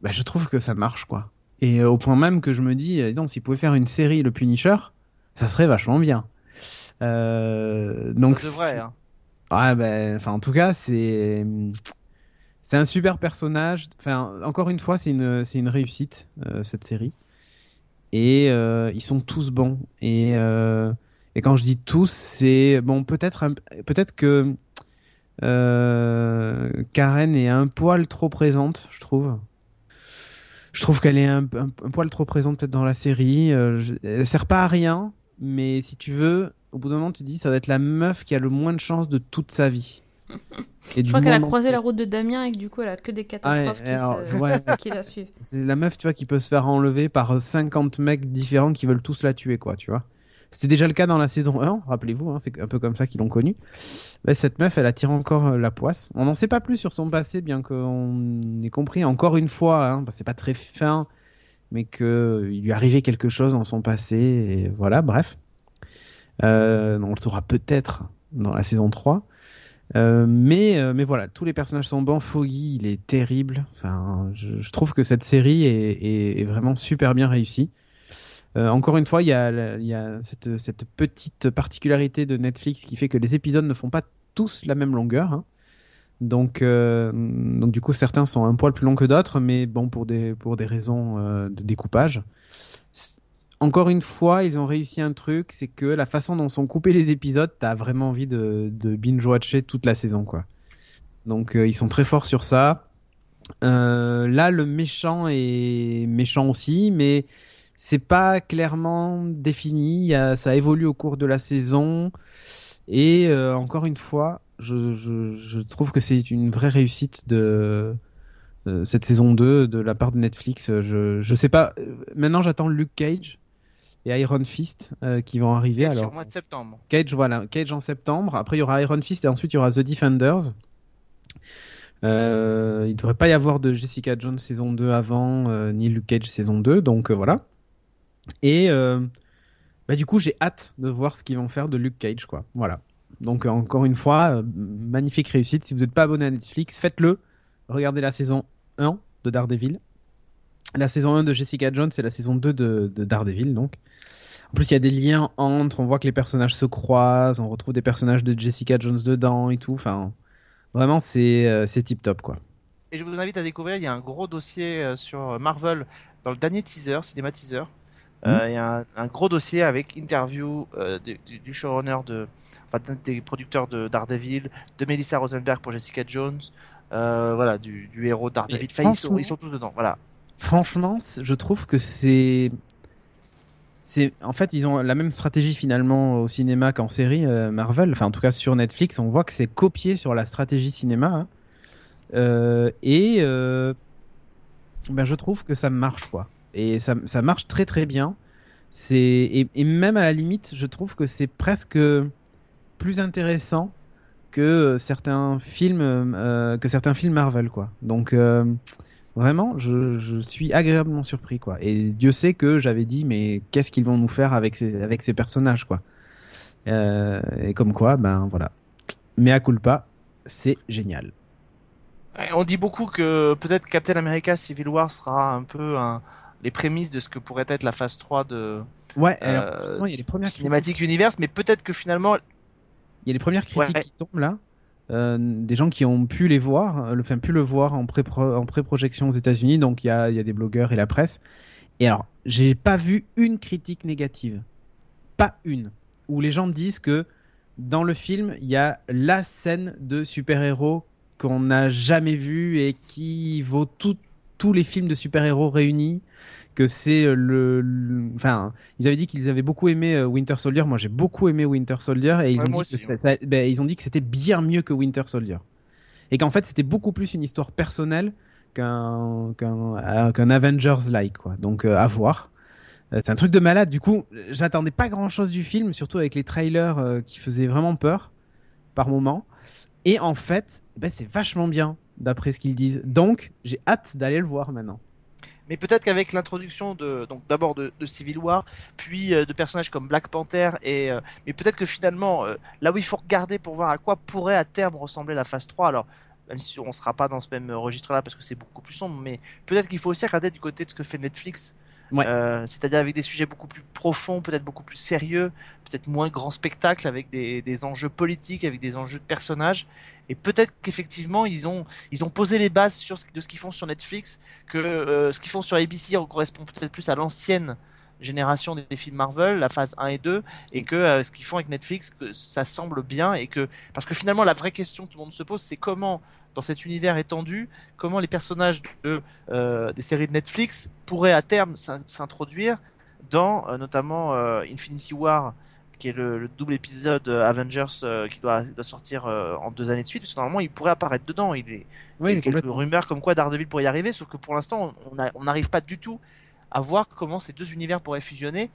C: bah, je trouve que ça marche, quoi. Et euh, au point même que je me dis, donc s'il pouvait faire une série Le Punisher, ça serait vachement bien. Euh, donc
A: ça devrait. Hein.
C: Ouais, ben, enfin, en tout cas, c'est c'est un super personnage. Enfin, encore une fois, c'est une c'est une réussite euh, cette série. Et euh, ils sont tous bons. Et euh, et quand je dis tous, c'est bon, peut-être peut-être que euh, Karen est un poil trop présente, je trouve. Je trouve qu'elle est un, un, un, poil trop présente peut-être dans la série. Euh, je, elle sert pas à rien, mais si tu veux, au bout d'un moment, tu te dis ça va être la meuf qui a le moins de chance de toute sa vie.
B: Et je crois qu'elle a croisé la route de Damien et que du coup elle a que des catastrophes ah qui, se... ouais. qui, la suivent.
C: C'est la meuf, tu vois, qui peut se faire enlever par 50 mecs différents qui veulent tous la tuer, quoi, tu vois. C'était déjà le cas dans la saison 1, rappelez-vous, hein, c'est un peu comme ça qu'ils l'ont connue. Bah, cette meuf, elle attire encore euh, la poisse. On n'en sait pas plus sur son passé, bien qu'on ait compris encore une fois, hein, bah, c'est pas très fin, mais qu'il lui arrivait quelque chose dans son passé, voilà, bref. Euh, on le saura peut-être dans la saison 3. Euh, mais, euh, voilà, tous les personnages sont bons. Foggy, il est terrible. Je, trouve que cette série est vraiment super bien réussie. Euh, encore une fois, il y a, cette, petite particularité de Netflix qui fait que les épisodes ne font pas tous la même longueur. Hein. Donc, euh, donc du coup, certains sont un poil plus longs que d'autres, mais bon, pour des, pour des raisons euh, de découpage. Encore une fois, ils ont réussi un truc, c'est que la façon dont sont coupés les épisodes, t'as vraiment envie de, binge-watcher toute la saison, quoi. Donc, ils sont très forts sur ça. Là, le méchant est méchant aussi, mais c'est pas clairement défini. Ça évolue au cours de la saison. Et euh, encore une fois, je, je, je trouve que c'est une vraie réussite de euh, cette saison 2 de la part de Netflix. Je, je sais pas. Maintenant, j'attends Luke Cage et Iron Fist euh, qui vont arriver.
A: Cage
C: alors,
A: au mois de septembre.
C: Cage, voilà, Cage en septembre. Après, il y aura Iron Fist et ensuite il y aura The Defenders. Euh, il devrait pas y avoir de Jessica Jones saison 2 avant, euh, ni Luke Cage saison 2, donc euh, voilà. Et euh, bah, du coup, j'ai hâte de voir ce qu'ils vont faire de Luke Cage, quoi. Voilà. Donc encore une fois, magnifique réussite. Si vous n'êtes pas abonné à Netflix, faites-le. Regardez la saison 1 de Daredevil. La saison 1 de Jessica Jones et la saison 2 de, de Daredevil, donc. En plus, il y a des liens entre, on voit que les personnages se croisent, on retrouve des personnages de Jessica Jones dedans et tout. Enfin, vraiment, c'est euh, tip top, quoi.
A: Et je vous invite à découvrir, il y a un gros dossier euh, sur Marvel dans le dernier teaser, cinéma teaser. Euh,
C: Mhm.
A: Il y a un, un gros dossier avec interview euh, du, showrunner de, enfin des producteurs de Daredevil, de Melissa Rosenberg pour Jessica Jones, euh, voilà, du, du héros Daredevil. Enfin, ils, sont,
C: franchement-
A: ils sont tous dedans, voilà.
C: Franchement, je trouve que c'est. C'est en fait ils ont la même stratégie finalement au cinéma qu'en série euh, Marvel. Enfin en tout cas sur Netflix, on voit que c'est copié sur la stratégie cinéma. hein. Euh, et euh, ben je trouve que ça marche quoi. Et ça, ça marche très très bien. Et, même à la limite, je trouve que c'est presque plus intéressant que euh, certains films euh, que certains films Marvel quoi. Donc euh, Vraiment, je, je suis agréablement surpris, quoi. Et Dieu sait que j'avais dit, mais qu'est-ce qu'ils vont nous faire avec ces, avec ces personnages, quoi. Et comme quoi, ben voilà. Mais à culpa, c'est génial.
A: On dit beaucoup que peut-être Captain America Civil War sera un peu un- les prémices de ce que pourrait être la phase 3 de
C: Ouais,
A: Euh,
C: alors, justement, il y a les premières
A: Cinematic Universe, mais peut-être que finalement,
C: il y a les premières critiques
A: Ouais.
C: qui tombent là. Euh, des gens qui ont pu les voir, euh, le, enfin, pu le voir en pré pré-projection aux États-Unis. Donc il y a, il y a des blogueurs et la presse. Et alors, j'ai pas vu une critique négative, pas une, où les gens disent que dans le film il y a la scène de super-héros qu'on n'a jamais vue et qui vaut tout, tous les films de super-héros réunis, que c'est euh, le, le- enfin, ils avaient dit qu'ils avaient beaucoup aimé euh, Winter Soldier. Moi, j'ai beaucoup aimé Winter Soldier et ils
A: Ouais,
C: ont dit que ça- ça- ben, ils ont dit que c'était bien mieux que Winter Soldier et qu'en fait c'était beaucoup plus une histoire personnelle qu'un qu'un euh, qu'un Avengers like quoi. Donc euh, à voir. Euh, c'est un truc de malade. Du coup, j'attendais pas grand chose du film, surtout avec les trailers qui faisaient vraiment peur par moment. Et en fait, ben, c'est vachement bien d'après ce qu'ils disent. Donc, j'ai hâte d'aller le voir maintenant.
A: Mais peut-être qu'avec l'introduction de donc d'abord de, Civil War, puis euh, de personnages comme Black Panther et euh, mais peut-être que finalement euh, là où il faut regarder pour voir à quoi pourrait à terme ressembler la phase 3 alors même si on sera pas dans ce même registre là parce que c'est beaucoup plus sombre mais peut-être qu'il faut aussi regarder du côté de ce que fait Netflix Euh, c'est-à-dire avec des sujets beaucoup plus profonds, peut-être beaucoup plus sérieux, peut-être moins grand spectacle, avec des, des enjeux politiques, avec des enjeux de personnages. Et peut-être qu'effectivement, ils ont, ils ont posé les bases de ce qu'ils font sur Netflix, que euh, ce qu'ils font sur ABC correspond peut-être plus à l'ancienne génération des, films Marvel, la phase 1 et 2, et que euh, ce qu'ils font avec Netflix, que ça semble bien, et que parce que finalement la vraie question que tout le monde se pose, c'est comment dans cet univers étendu, comment les personnages de, euh, des séries de Netflix pourraient à terme s'in- s'introduire dans euh, notamment Infinity War, qui est le, le double épisode Avengers euh, qui doit, doit sortir euh, en deux années de suite, parce que normalement il pourrait apparaître dedans. Il est, il y a quelques rumeurs comme quoi Daredevil pourrait y arriver, sauf que pour l'instant on n'arrive pas du tout à voir comment ces deux univers pourraient fusionner,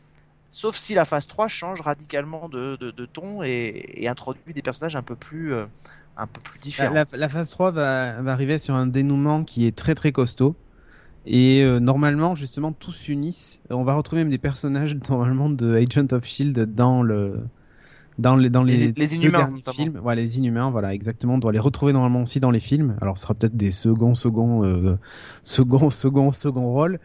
A: sauf si la phase 3 change radicalement de, de- de ton et, et introduit des personnages un peu plus, euh, un peu plus
C: La,
A: différents.
C: la- la phase 3 va, va arriver sur un dénouement qui est très très costaud. Et euh, normalement, justement, tous s'unissent. On va retrouver même des personnages normalement de Agent of Shield dans le dans les dans les,
A: Les- les
C: deux
A: Inhumains,
C: films. Voilà, les Inhumains, voilà, exactement. On doit les retrouver normalement aussi dans les films. Alors, ce sera peut-être des seconds seconds euh, second second second rôle,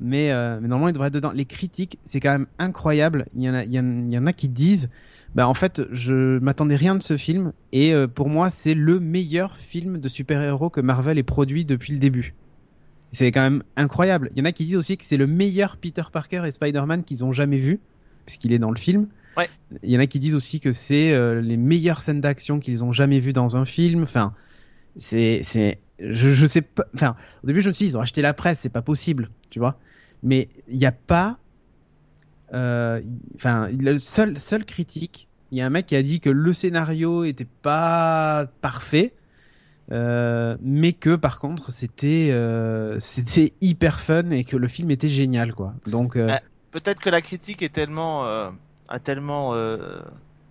C: mais, euh, mais normalement, ils devraient être dedans. Les critiques, c'est quand même incroyable. Il y en a il y en, il y en a qui disent bah en fait, je m'attendais rien de ce film et euh, pour moi, c'est le meilleur film de super-héros que Marvel ait produit depuis le début. C'est quand même incroyable. Il y en a qui disent aussi que c'est le meilleur Peter Parker et Spider-Man qu'ils ont jamais vu, puisqu'il est dans le film.
A: Ouais.
C: Il y en a qui disent aussi que c'est euh, les meilleures scènes d'action qu'ils ont jamais vues dans un film. Enfin, c'est, c'est, je, je sais pas. Enfin, au début, je me suis dit, ils ont acheté la presse, c'est pas possible, tu vois. Mais il n'y a pas. euh, Enfin, le seul, seul critique, il y a un mec qui a dit que le scénario était pas parfait. Euh, mais que par contre c'était euh, c'était hyper fun et que le film était génial quoi donc euh,
A: Ouais. Peut-être que la critique est tellement, euh, a tellement euh,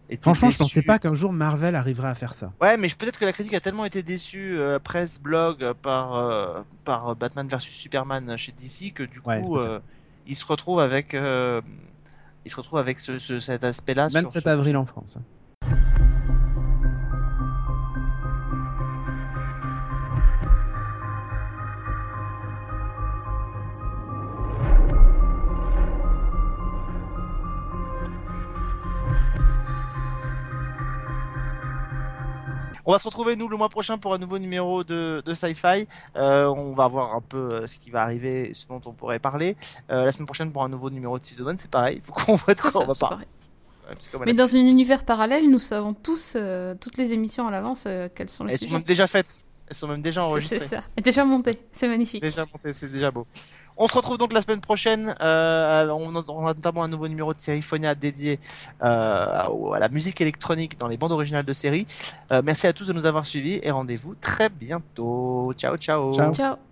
A: été
C: franchement je
A: déçue.
C: pensais pas qu'un jour Marvel arriverait à faire ça
A: Ouais, mais je- peut-être que la critique a tellement été déçue, euh, presse, blog, par, euh, par Batman vs Superman chez DC, que du coup,
C: Ouais,
A: euh, il se retrouve avec, il se retrouve avec ce, ce- cet aspect-là. sur-
C: 27
A: sur-
C: avril en France
A: On va se retrouver nous le mois prochain pour un nouveau numéro de, de Sci-Fi. Euh, on va voir un peu euh, ce qui va arriver, ce dont on pourrait parler. Euh, la semaine prochaine pour un nouveau numéro de Season 1, c'est pareil. Il faut qu'on voit de quoi
B: ça,
A: on va parler.
B: Mais dans un univers parallèle, nous savons tous, euh, toutes les émissions à l'avance, euh, quels sont les
A: Elles sont
B: sujets.
A: même déjà faites. Elles sont même déjà enregistrées.
B: C'est ça. Déjà monté. C'est magnifique.
A: Déjà monté, c'est déjà beau. On se retrouve donc la semaine prochaine. Euh, on, a notamment un nouveau numéro de série Phonia dédié euh, à la musique électronique dans les bandes originales de séries. Euh, merci à tous de nous avoir suivis et rendez-vous très bientôt. Ciao, ciao.
C: Ciao.
B: Ciao.